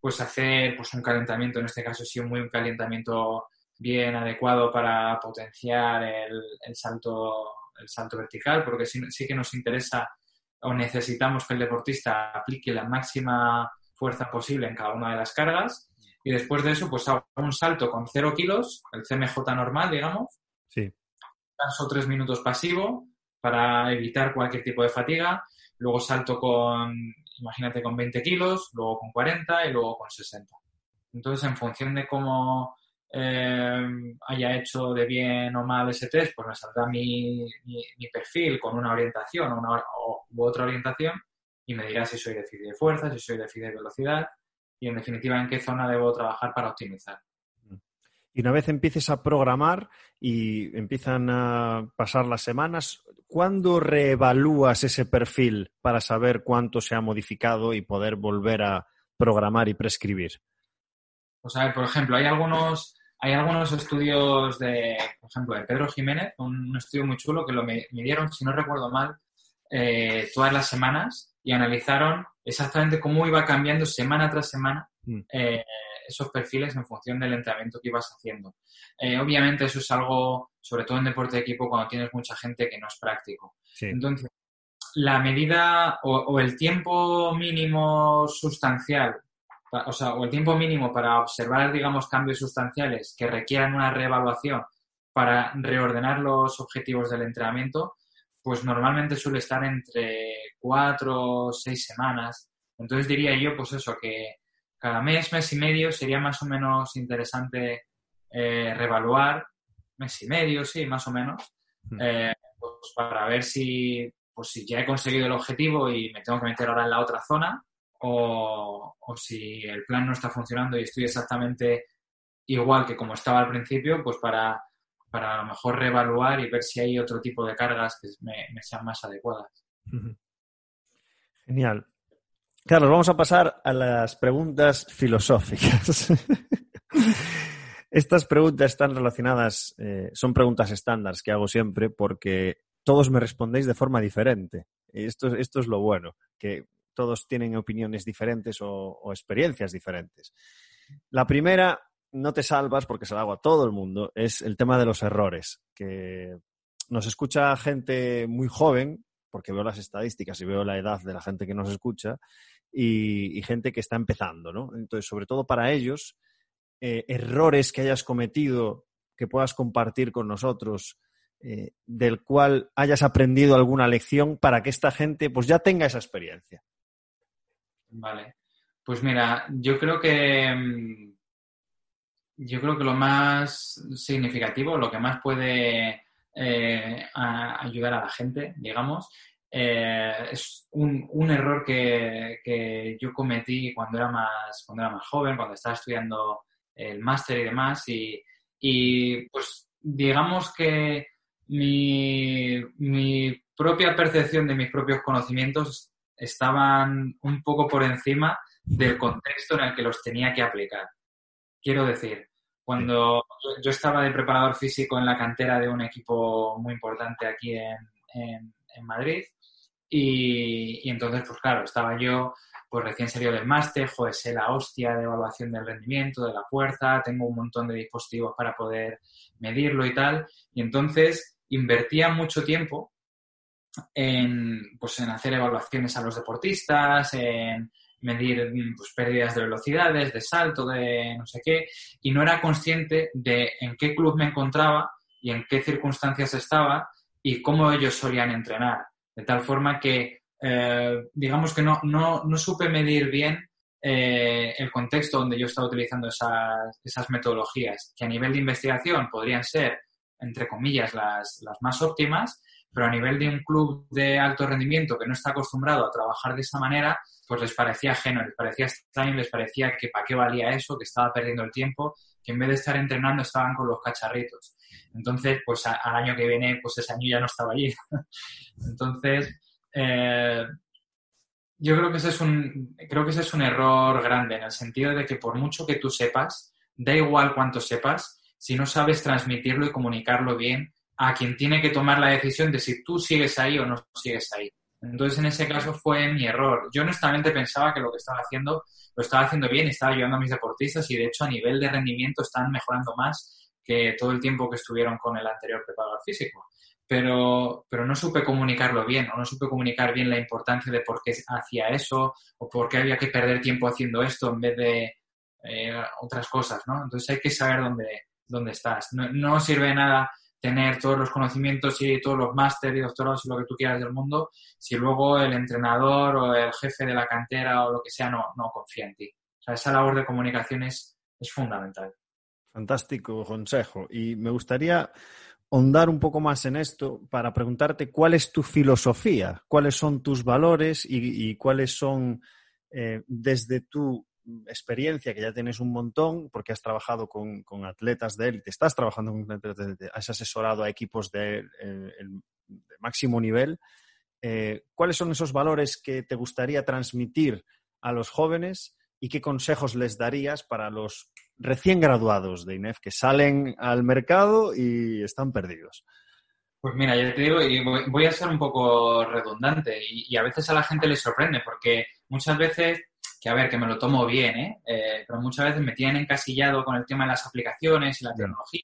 pues hacer pues un calentamiento, en este caso sí, muy un calentamiento bien adecuado para potenciar el, el salto, el salto vertical, porque sí, sí, que nos interesa o necesitamos que el deportista aplique la máxima fuerza posible en cada una de las cargas. Y después de eso, pues hago un salto con 0 kilos, el CMJ normal, digamos. Sí. Paso tres minutos pasivo para evitar cualquier tipo de fatiga. Luego salto con imagínate con 20 kilos, luego con 40 y luego con 60. Entonces, en función de cómo eh, haya hecho de bien o mal ese test, pues me saldrá mi, perfil con una orientación o una, u otra orientación y me dirá si soy déficit de fuerza, si soy déficit de velocidad y, en definitiva, en qué zona debo trabajar para optimizar. Y una vez empieces a programar y empiezan a pasar las semanas, ¿cuándo reevalúas ese perfil para saber cuánto se ha modificado y poder volver a programar y prescribir? Pues a ver, por ejemplo, hay algunos, hay algunos estudios de, por ejemplo, de Pedro Jiménez, un estudio muy chulo que lo midieron, si no recuerdo mal, eh, todas las semanas y analizaron exactamente cómo iba cambiando semana tras semana mm. eh, esos perfiles en función del entrenamiento que ibas haciendo. Eh, obviamente eso es algo, sobre todo en deporte de equipo, cuando tienes mucha gente que no es práctico. Entonces, la medida o, el tiempo mínimo sustancial, o sea, o el tiempo mínimo para observar, digamos, cambios sustanciales que requieran una reevaluación para reordenar los objetivos del entrenamiento, pues normalmente suele estar entre cuatro o seis semanas. Entonces diría yo, pues eso, que cada mes, mes y medio sería más o menos interesante eh, revaluar, mes y medio, sí, más o menos, hmm. eh, pues para ver si, pues si ya he conseguido el objetivo y me tengo que meter ahora en la otra zona o, o si el plan no está funcionando y estoy exactamente igual que como estaba al principio, pues para, para a lo mejor reevaluar y ver si hay otro tipo de cargas que me, me sean más adecuadas. Genial. Carlos, vamos a pasar a las preguntas filosóficas. Estas preguntas están relacionadas, eh, son preguntas estándar que hago siempre porque todos me respondéis de forma diferente. Y esto, es lo bueno, que todos tienen opiniones diferentes o, experiencias diferentes. La primera, no te salvas porque se la hago a todo el mundo, es el tema de los errores, que nos escucha gente muy joven, porque veo las estadísticas y veo la edad de la gente que nos escucha, y, gente que está empezando, ¿no? Entonces, sobre todo para ellos, eh, errores que hayas cometido que puedas compartir con nosotros, eh, del cual hayas aprendido alguna lección para que esta gente pues ya tenga esa experiencia. Vale. Pues mira, yo creo que mm, yo creo que lo más significativo, lo que más puede eh, ayudar a la gente, digamos, es un, un error que, que, yo cometí cuando era, más, cuando era más joven, cuando estaba estudiando el máster y demás. Y, y, pues digamos que mi, mi propia percepción de mis propios conocimientos estaban un poco por encima del contexto en el que los tenía que aplicar. Quiero decir, cuando yo, estaba de preparador físico en la cantera de un equipo muy importante aquí en, en, en Madrid, y, entonces, pues claro, estaba yo pues recién salido del máster, joder, sé la hostia de evaluación del rendimiento, de la fuerza, tengo un montón de dispositivos para poder medirlo y tal. Y entonces invertía mucho tiempo en, pues, en hacer evaluaciones a los deportistas, en medir pues, pérdidas de velocidades, de salto, de no sé qué, y no era consciente de en qué club me encontraba y en qué circunstancias estaba y cómo ellos solían entrenar. De tal forma que, eh, digamos que no, no, no, supe medir bien eh, el contexto donde yo estaba utilizando esas, esas, metodologías, que a nivel de investigación podrían ser, entre comillas, las, las más óptimas, pero a nivel de un club de alto rendimiento que no está acostumbrado a trabajar de esa manera, pues les parecía ajeno, les parecía extraño, les parecía que para qué valía eso, que estaba perdiendo el tiempo, que en vez de estar entrenando estaban con los cacharritos. Entonces, pues al año que viene, pues ese año ya no estaba allí. Entonces, eh, yo creo que ese es un, creo que ese es un error grande en el sentido de que por mucho que tú sepas, da igual cuánto sepas, si no sabes transmitirlo y comunicarlo bien a quien tiene que tomar la decisión de si tú sigues ahí o no sigues ahí. Entonces, en ese caso fue mi error. Yo honestamente pensaba que lo que estaba haciendo lo estaba haciendo bien estaba ayudando a mis deportistas y de hecho a nivel de rendimiento están mejorando más que todo el tiempo que estuvieron con el anterior preparador físico. Pero, pero no supe comunicarlo bien o no supe comunicar bien la importancia de por qué hacía eso o por qué había que perder tiempo haciendo esto en vez de eh, otras cosas, ¿no? Entonces hay que saber dónde, dónde estás. No, no sirve de nada tener todos los conocimientos y todos los másteres y doctorados y lo que tú quieras del mundo, si luego el entrenador o el jefe de la cantera o lo que sea no, no confía en ti. O sea, esa labor de comunicación es, es fundamental. Fantástico consejo. Y me gustaría ahondar un poco más en esto para preguntarte cuál es tu filosofía, cuáles son tus valores y, cuáles son, eh, desde tu experiencia, que ya tienes un montón, porque has trabajado con, atletas de élite, estás trabajando con atletas de élite, has asesorado a equipos de, eh, de máximo nivel. Eh, ¿Cuáles son esos valores que te gustaría transmitir a los jóvenes y qué consejos les darías para los recién graduados de INEF que salen al mercado y están perdidos? Pues mira, yo te digo, y voy a ser un poco redundante y, y, a veces a la gente le sorprende porque muchas veces que a ver, que me lo tomo bien, ¿eh? ¿eh? pero muchas veces me tienen encasillado con el tema de las aplicaciones y la tecnología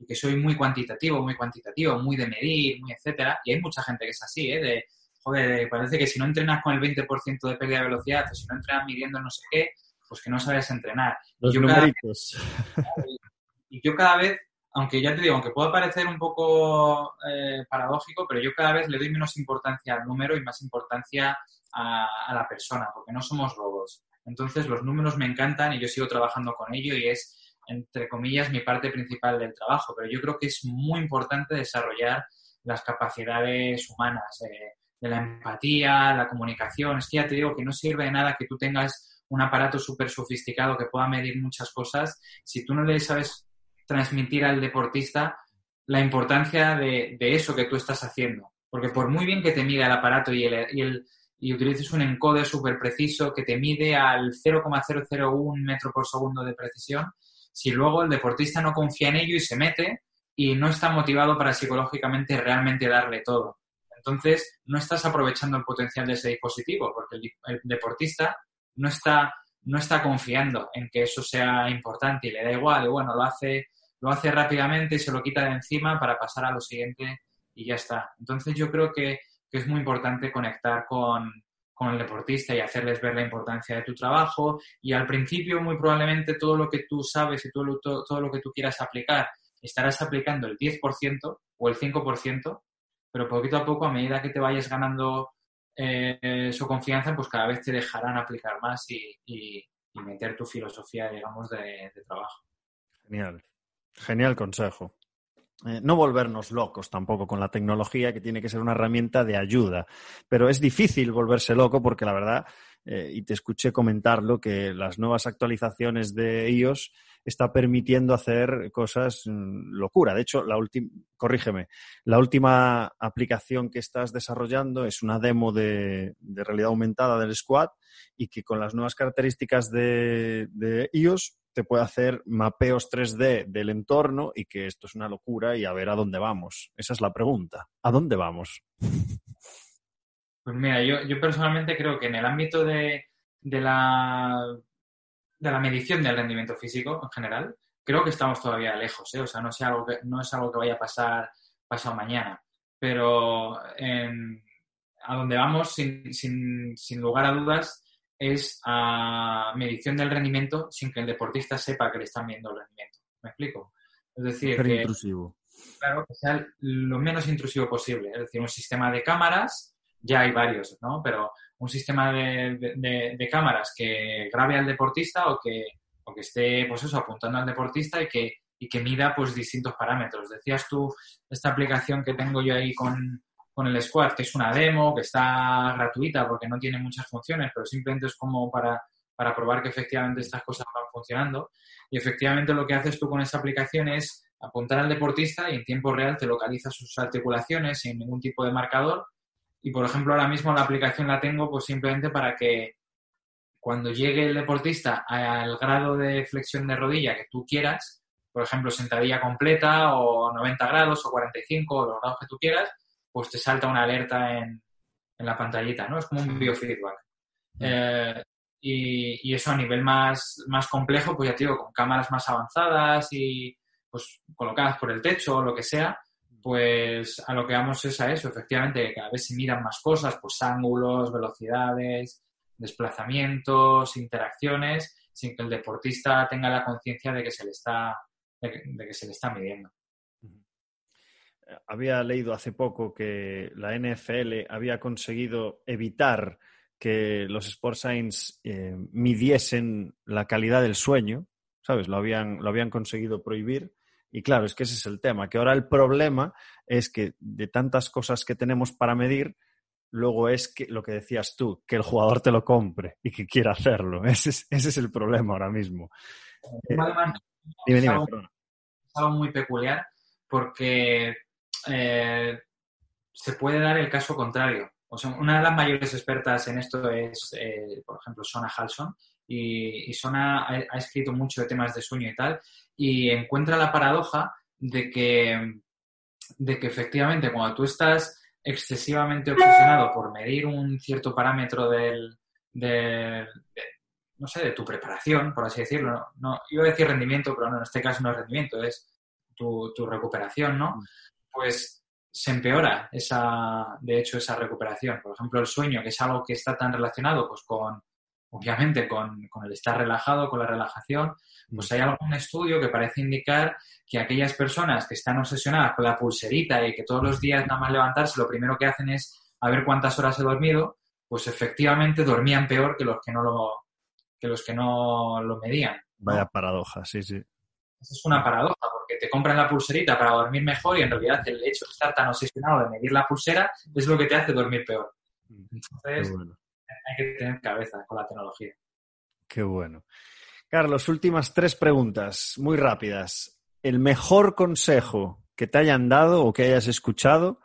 y que soy muy cuantitativo, muy cuantitativo, muy de medir, muy etcétera. Y hay mucha gente que es así, ¿eh? De, joder, parece que si no entrenas con el 20% de pérdida de velocidad o si no entrenas midiendo no sé qué, pues que no sabes entrenar. Los yo numeritos. Cada, y yo cada vez, aunque ya te digo, aunque pueda parecer un poco eh, paradójico, pero yo cada vez le doy menos importancia al número y más importancia a, a, la persona, porque no somos robots. Entonces, los números me encantan y yo sigo trabajando con ello y es, entre comillas, mi parte principal del trabajo, pero yo creo que es muy importante desarrollar las capacidades humanas, eh, de la empatía, la comunicación. Es que ya te digo que no sirve de nada que tú tengas un aparato súper sofisticado que pueda medir muchas cosas si tú no le sabes transmitir al deportista la importancia de, eso que tú estás haciendo. Porque por muy bien que te mida el aparato y el, y utilices un encoder súper preciso que te mide al 0,001 metro por segundo de precisión, si luego el deportista no confía en ello y se mete y no está motivado para psicológicamente realmente darle todo. Entonces, no estás aprovechando el potencial de ese dispositivo, porque el deportista no está, no está confiando en que eso sea importante y le da igual, y bueno, lo hace, lo hace rápidamente y se lo quita de encima para pasar a lo siguiente y ya está. Entonces, yo creo que que es muy importante conectar con, con el deportista y hacerles ver la importancia de tu trabajo. Y al principio, muy probablemente, todo lo que tú sabes y todo lo, todo, todo lo que tú quieras aplicar, estarás aplicando el 10% o el 5%, pero poquito a poco, a medida que te vayas ganando eh, su confianza, pues cada vez te dejarán aplicar más y, y, meter tu filosofía, digamos, de, de trabajo. Genial. Genial consejo. Eh, no volvernos locos tampoco con la tecnología, que tiene que ser una herramienta de ayuda. Pero es difícil volverse loco porque la verdad, eh, y te escuché comentarlo, que las nuevas actualizaciones de iOS está permitiendo hacer cosas mmm, locura. De hecho, la última, corrígeme, la última aplicación que estás desarrollando es una demo de, realidad aumentada del Squad y que con las nuevas características de, de iOS te puede hacer mapeos 3D del entorno y que esto es una locura y a ver a dónde vamos. Esa es la pregunta. ¿A dónde vamos? Pues mira, yo, yo personalmente creo que en el ámbito de, de, la, de la medición del rendimiento físico en general, creo que estamos todavía lejos, ¿eh? o sea, no es algo que, no es algo que vaya a pasar pasado mañana, pero en, a donde vamos, sin, sin, sin lugar a dudas, es a medición del rendimiento sin que el deportista sepa que le están viendo el rendimiento. ¿Me explico? Es decir, que, intrusivo. Claro, que sea lo menos intrusivo posible. Es decir, un sistema de cámaras, ya hay varios, ¿no? Pero un sistema de, de, de cámaras que grabe al deportista o que, o que esté, pues eso, apuntando al deportista y que, y que mida, pues, distintos parámetros. Decías tú, esta aplicación que tengo yo ahí con, con el Squad, que es una demo, que está gratuita porque no tiene muchas funciones, pero simplemente es como para, para probar que efectivamente estas cosas van funcionando. Y efectivamente lo que haces tú con esa aplicación es apuntar al deportista y en tiempo real te localiza sus articulaciones sin ningún tipo de marcador Y, por ejemplo, ahora mismo la aplicación la tengo pues simplemente para que cuando llegue el deportista al grado de flexión de rodilla que tú quieras, por ejemplo, sentadilla completa o 90 grados o 45 o los grados que tú quieras, pues te salta una alerta en, en la pantallita, ¿no? Es como un biofeedback. Eh, y, eso a nivel más, más complejo, pues ya te digo, con cámaras más avanzadas y pues colocadas por el techo o lo que sea, pues a lo que vamos es a eso, efectivamente, cada vez se miran más cosas, pues ángulos, velocidades, desplazamientos, interacciones, sin que el deportista tenga la conciencia de que se le está de se le está midiendo. Había leído hace poco que la NFL había conseguido evitar que los Sports Science eh, midiesen la calidad del sueño, ¿sabes? Lo habían, lo habían conseguido prohibir. Y claro, es que ese es el tema, que ahora el problema es que de tantas cosas que tenemos para medir, luego es que, lo que decías tú, que el jugador te lo compre y que quiera hacerlo. Ese es, ese es el problema ahora mismo. Eh, es, algo, muy peculiar porque eh, se puede dar el caso contrario. O sea, una de las mayores expertas en esto es, eh, por ejemplo, Sona Halson. Y, Sona ha, escrito mucho de temas de sueño y tal. Y encuentra la paradoja de que, de que efectivamente cuando tú estás excesivamente obsesionado por medir un cierto parámetro del, de, no sé, de tu preparación, por así decirlo. No, iba a decir rendimiento, pero no, en este caso no es rendimiento, es tu, tu recuperación, ¿no? Mm. Pues se empeora esa, de hecho, esa recuperación. Por ejemplo, el sueño, que es algo que está tan relacionado pues, con, obviamente, con, el estar relajado, con la relajación, pues hay algún estudio que parece indicar que aquellas personas que están obsesionadas con la pulserita y que todos los días nada más levantarse, lo primero que hacen es a ver cuántas horas he dormido, pues efectivamente dormían peor que los que no lo, que los que no lo medían. Vaya paradoja, sí, sí. Es una paradoja, porque te compran la pulserita para dormir mejor y en realidad el hecho de estar tan obsesionado de medir la pulsera es lo que te hace dormir peor. Mm, Entonces, hay que tener cabeza con la tecnología. Qué bueno. Carlos, últimas tres preguntas, muy rápidas. ¿El mejor consejo que te hayan dado o que hayas escuchado?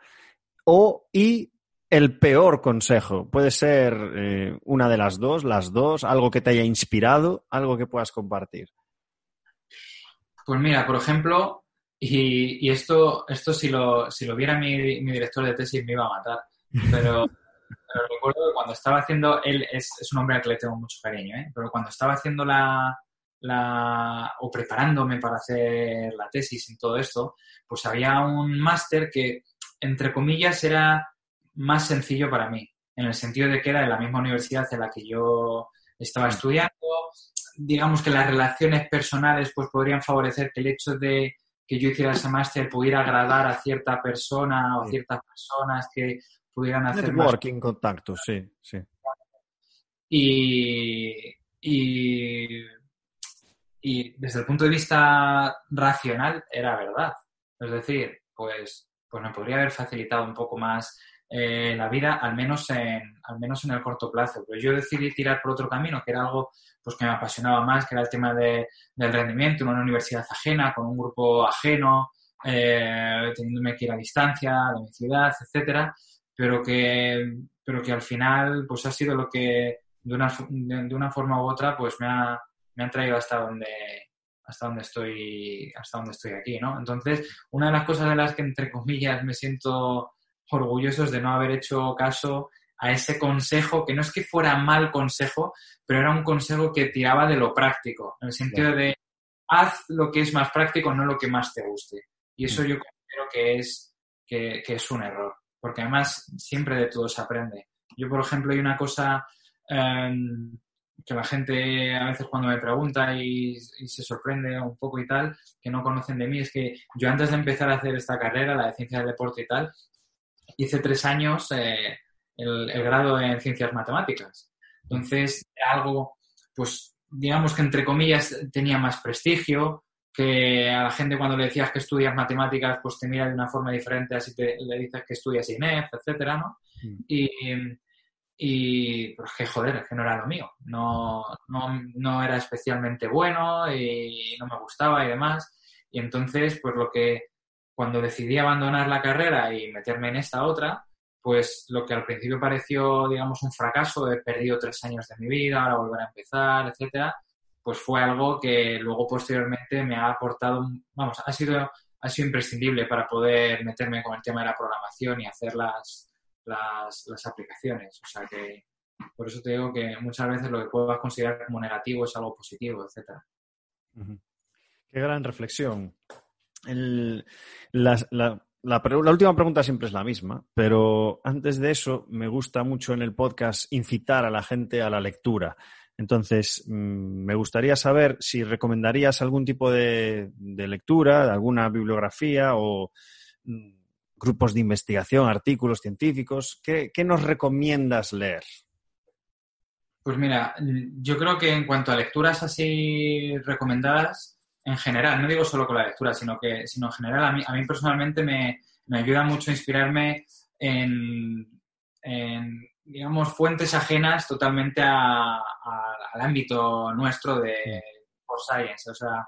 O y el peor consejo. Puede ser eh, una de las dos, las dos, algo que te haya inspirado, algo que puedas compartir. Pues mira, por ejemplo, y, esto, esto si lo, si lo viera mi, director de tesis me iba a matar, pero, recuerdo que cuando estaba haciendo, él es, un hombre al que le tengo mucho cariño, ¿eh? pero cuando estaba haciendo la, la, o preparándome para hacer la tesis y todo esto, pues había un máster que, entre comillas, era más sencillo para mí, en el sentido de que era en la misma universidad en la que yo estaba estudiando, digamos que las relaciones personales pues podrían favorecer que el hecho de que yo hiciera ese máster pudiera agradar a cierta persona o a ciertas personas que pudieran hacer Networking, contacto, sí, sí. Y, y, desde el punto de vista racional era verdad. Es decir, pues, pues me podría haber facilitado un poco más eh, la vida, al menos, en, al menos en el corto plazo. Pero yo decidí tirar por otro camino, que era algo pues, que me apasionaba más, que era el tema de, del rendimiento en una universidad ajena, con un grupo ajeno, eh, teniéndome que ir a distancia de mi ciudad, etcétera, pero que, pero que al final pues ha sido lo que de una, de, una forma u otra pues me ha, me ha traído hasta donde hasta donde estoy hasta donde estoy aquí, ¿no? Entonces, una de las cosas de las que entre comillas me siento orgullosos de no haber hecho caso a ese consejo, que no es que fuera mal consejo, pero era un consejo que tiraba de lo práctico, en el sentido de haz lo que es más práctico, no lo que más te guste. Y eso mm. yo creo que es, que, es un error, porque además siempre de todo se aprende. Yo, por ejemplo, hay una cosa em, que la gente a veces cuando me pregunta y, se sorprende un poco y tal, que no conocen de mí, es que yo antes de empezar a hacer esta carrera, la de ciencia del deporte y tal, hice tres años eh, el, grado en ciencias matemáticas. Entonces, algo, pues, digamos que entre comillas tenía más prestigio, que a la gente cuando le decías que estudias matemáticas, pues te mira de una forma diferente, así te, le dices que estudias INEF, etcétera, ¿no? Mm. Y, y pues que joder, es que no era lo mío, no, no, no era especialmente bueno y no me gustaba y demás. Y entonces, pues lo que cuando decidí abandonar la carrera y meterme en esta otra, pues lo que al principio pareció, digamos, un fracaso, he perdido tres años de mi vida, ahora volver a empezar, etcétera, pues fue algo que luego posteriormente me ha aportado, vamos, ha sido, ha sido imprescindible para poder meterme con el tema de la programación y hacer las, las, las aplicaciones. O sea que por eso te digo que muchas veces lo que puedas considerar como negativo es algo positivo, etcétera. Qué gran reflexión. la, última pregunta siempre es la misma, pero antes de eso me gusta mucho en el podcast incitar a la gente a la lectura. Entonces, mm, me gustaría saber si recomendarías algún tipo de, lectura, alguna bibliografía o mm, grupos de investigación, artículos científicos. ¿Qué, nos recomiendas leer? Pues mira, yo creo que en cuanto a lecturas así recomendadas, en general, no digo solo con la lectura, sino que sino en general, a mí, a mí personalmente me, ayuda mucho inspirarme en, digamos, fuentes ajenas totalmente al ámbito nuestro de por science. O sea,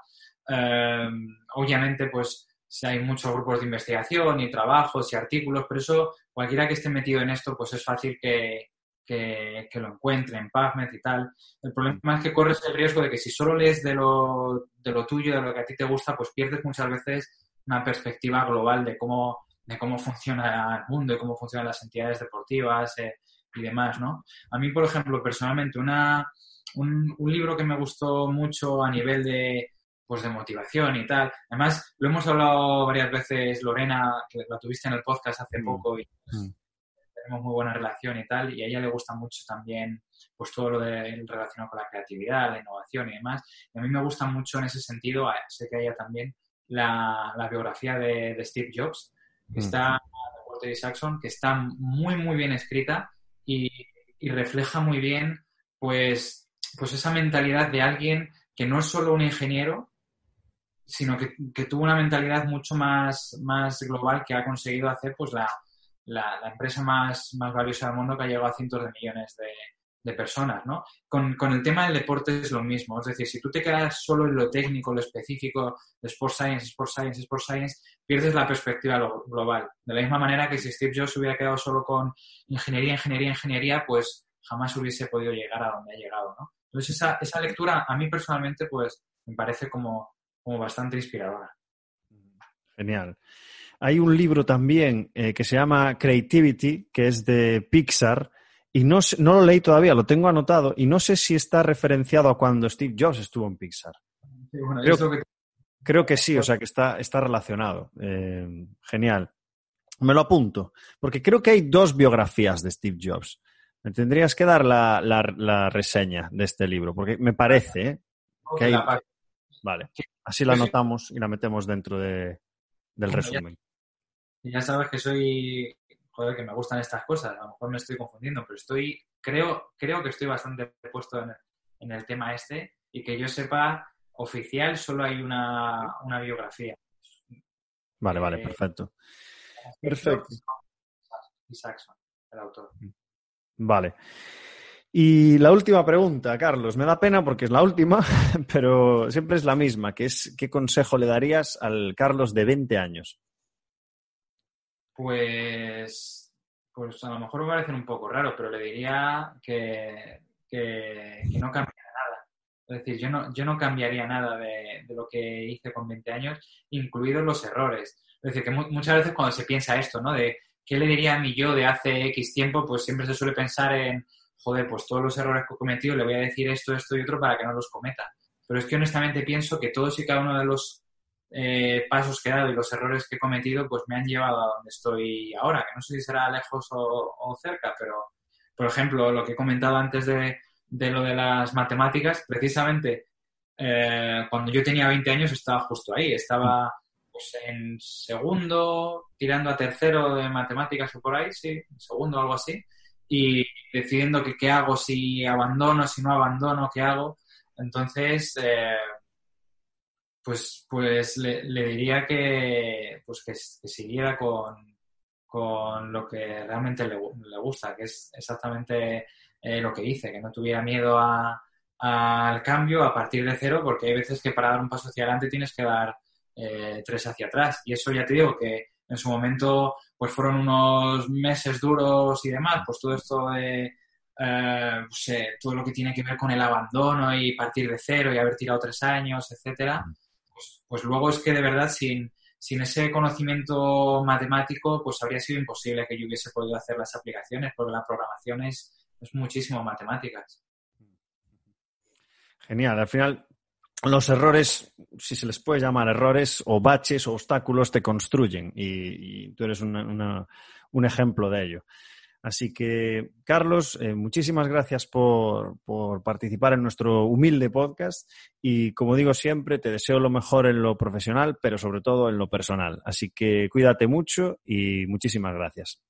em, obviamente, pues si hay muchos grupos de investigación y trabajos y artículos, pero eso, cualquiera que esté metido en esto, pues es fácil que, que, lo encuentre en PubMed y tal. El problema es que corres el riesgo de que si solo lees de lo, de lo tuyo, de lo que a ti te gusta, pues pierdes muchas veces una perspectiva global de cómo, de cómo funciona el mundo y cómo funcionan las entidades deportivas eh, y demás, ¿no? A mí, por ejemplo, personalmente, una, un, un libro que me gustó mucho a nivel de, pues de motivación y tal. Además, lo hemos hablado varias veces, Lorena, que la tuviste en el podcast hace mm. poco y pues, mm tenemos muy buena relación y tal, y a ella le gusta mucho también pues todo lo de, relacionado con la creatividad, la innovación y demás. Y a mí me gusta mucho en ese sentido, sé que a ella también, la, biografía de, Steve Jobs, que está de Walter Isaacson, que está muy, muy bien escrita y, refleja muy bien pues, pues esa mentalidad de alguien que no es solo un ingeniero, sino que, que, tuvo una mentalidad mucho más, más global que ha conseguido hacer pues la, la, empresa más, más, valiosa del mundo que ha llegado a cientos de millones de, personas, ¿no? Con, el tema del deporte es lo mismo, es decir, si tú te quedas solo en lo técnico, lo específico de Sports Science, Sports Science, Sports Science, pierdes la perspectiva global. De la misma manera que si Steve Jobs hubiera quedado solo con ingeniería, ingeniería, ingeniería, pues jamás hubiese podido llegar a donde ha llegado, ¿no? Entonces esa, esa lectura a mí personalmente pues me parece como, como bastante inspiradora. Genial. Hay un libro también eh, que se llama Creativity, que es de Pixar, y no, no lo leí todavía, lo tengo anotado, y no sé si está referenciado a cuando Steve Jobs estuvo en Pixar. creo, que... sí, o sea que está, está relacionado. Eh, genial. Me lo apunto, porque creo que hay dos biografías de Steve Jobs. Me tendrías que dar la, reseña de este libro, porque me parece ¿eh? que hay... Vale, así la anotamos y la metemos dentro de, del resumen ya sabes que soy, joder, que me gustan estas cosas, a lo mejor me estoy confundiendo, pero estoy, creo, creo que estoy bastante puesto en, el tema este y que yo sepa, oficial solo hay una, biografía. Vale, vale, eh, perfecto. Perfecto. el autor. Vale. Y la última pregunta, Carlos, me da pena porque es la última, pero siempre es la misma, que es ¿qué consejo le darías al Carlos de 20 años? Pues, pues a lo mejor me parecer un poco raro, pero le diría que, no cambiaría nada. Es decir, yo no, yo no cambiaría nada de, lo que hice con 20 años, incluidos los errores. Es decir, que muchas veces cuando se piensa esto, ¿no? De qué le diría a mí yo de hace X tiempo, pues siempre se suele pensar en, joder, pues todos los errores que he cometido le voy a decir esto, esto y otro para que no los cometa. Pero es que honestamente pienso que todos y cada uno de los eh, pasos que he dado y los errores que he cometido, pues me han llevado a donde estoy ahora, que no sé si será lejos o, cerca, pero, por ejemplo, lo que he comentado antes de, lo de las matemáticas, precisamente eh, cuando yo tenía 20 años estaba justo ahí, estaba pues, en segundo, tirando a tercero de matemáticas o por ahí, sí, segundo algo así, y decidiendo que qué hago, si abandono, si no abandono, qué hago. Entonces, eh, pues, pues le, diría que, pues que, siguiera con, lo que realmente le, gusta, que es exactamente eh, lo que hice, que no tuviera miedo al cambio a partir de cero, porque hay veces que para dar un paso hacia adelante tienes que dar eh, tres hacia atrás. Y eso ya te digo que en su momento pues fueron unos meses duros y demás, pues todo esto de eh, todo lo que tiene que ver con el abandono y partir de cero y haber tirado tres años, etcétera, pues, pues luego es que de verdad sin, sin ese conocimiento matemático, pues habría sido imposible que yo hubiese podido hacer las aplicaciones, porque la programación es, muchísimo matemáticas. Genial. Al final, los errores, si se les puede llamar errores, o baches o obstáculos, te construyen y, tú eres un ejemplo de ello. Así que, Carlos, eh, muchísimas gracias por, por, participar en nuestro humilde podcast y, como digo siempre, te deseo lo mejor en lo profesional, pero sobre todo en lo personal. Así que cuídate mucho y muchísimas gracias.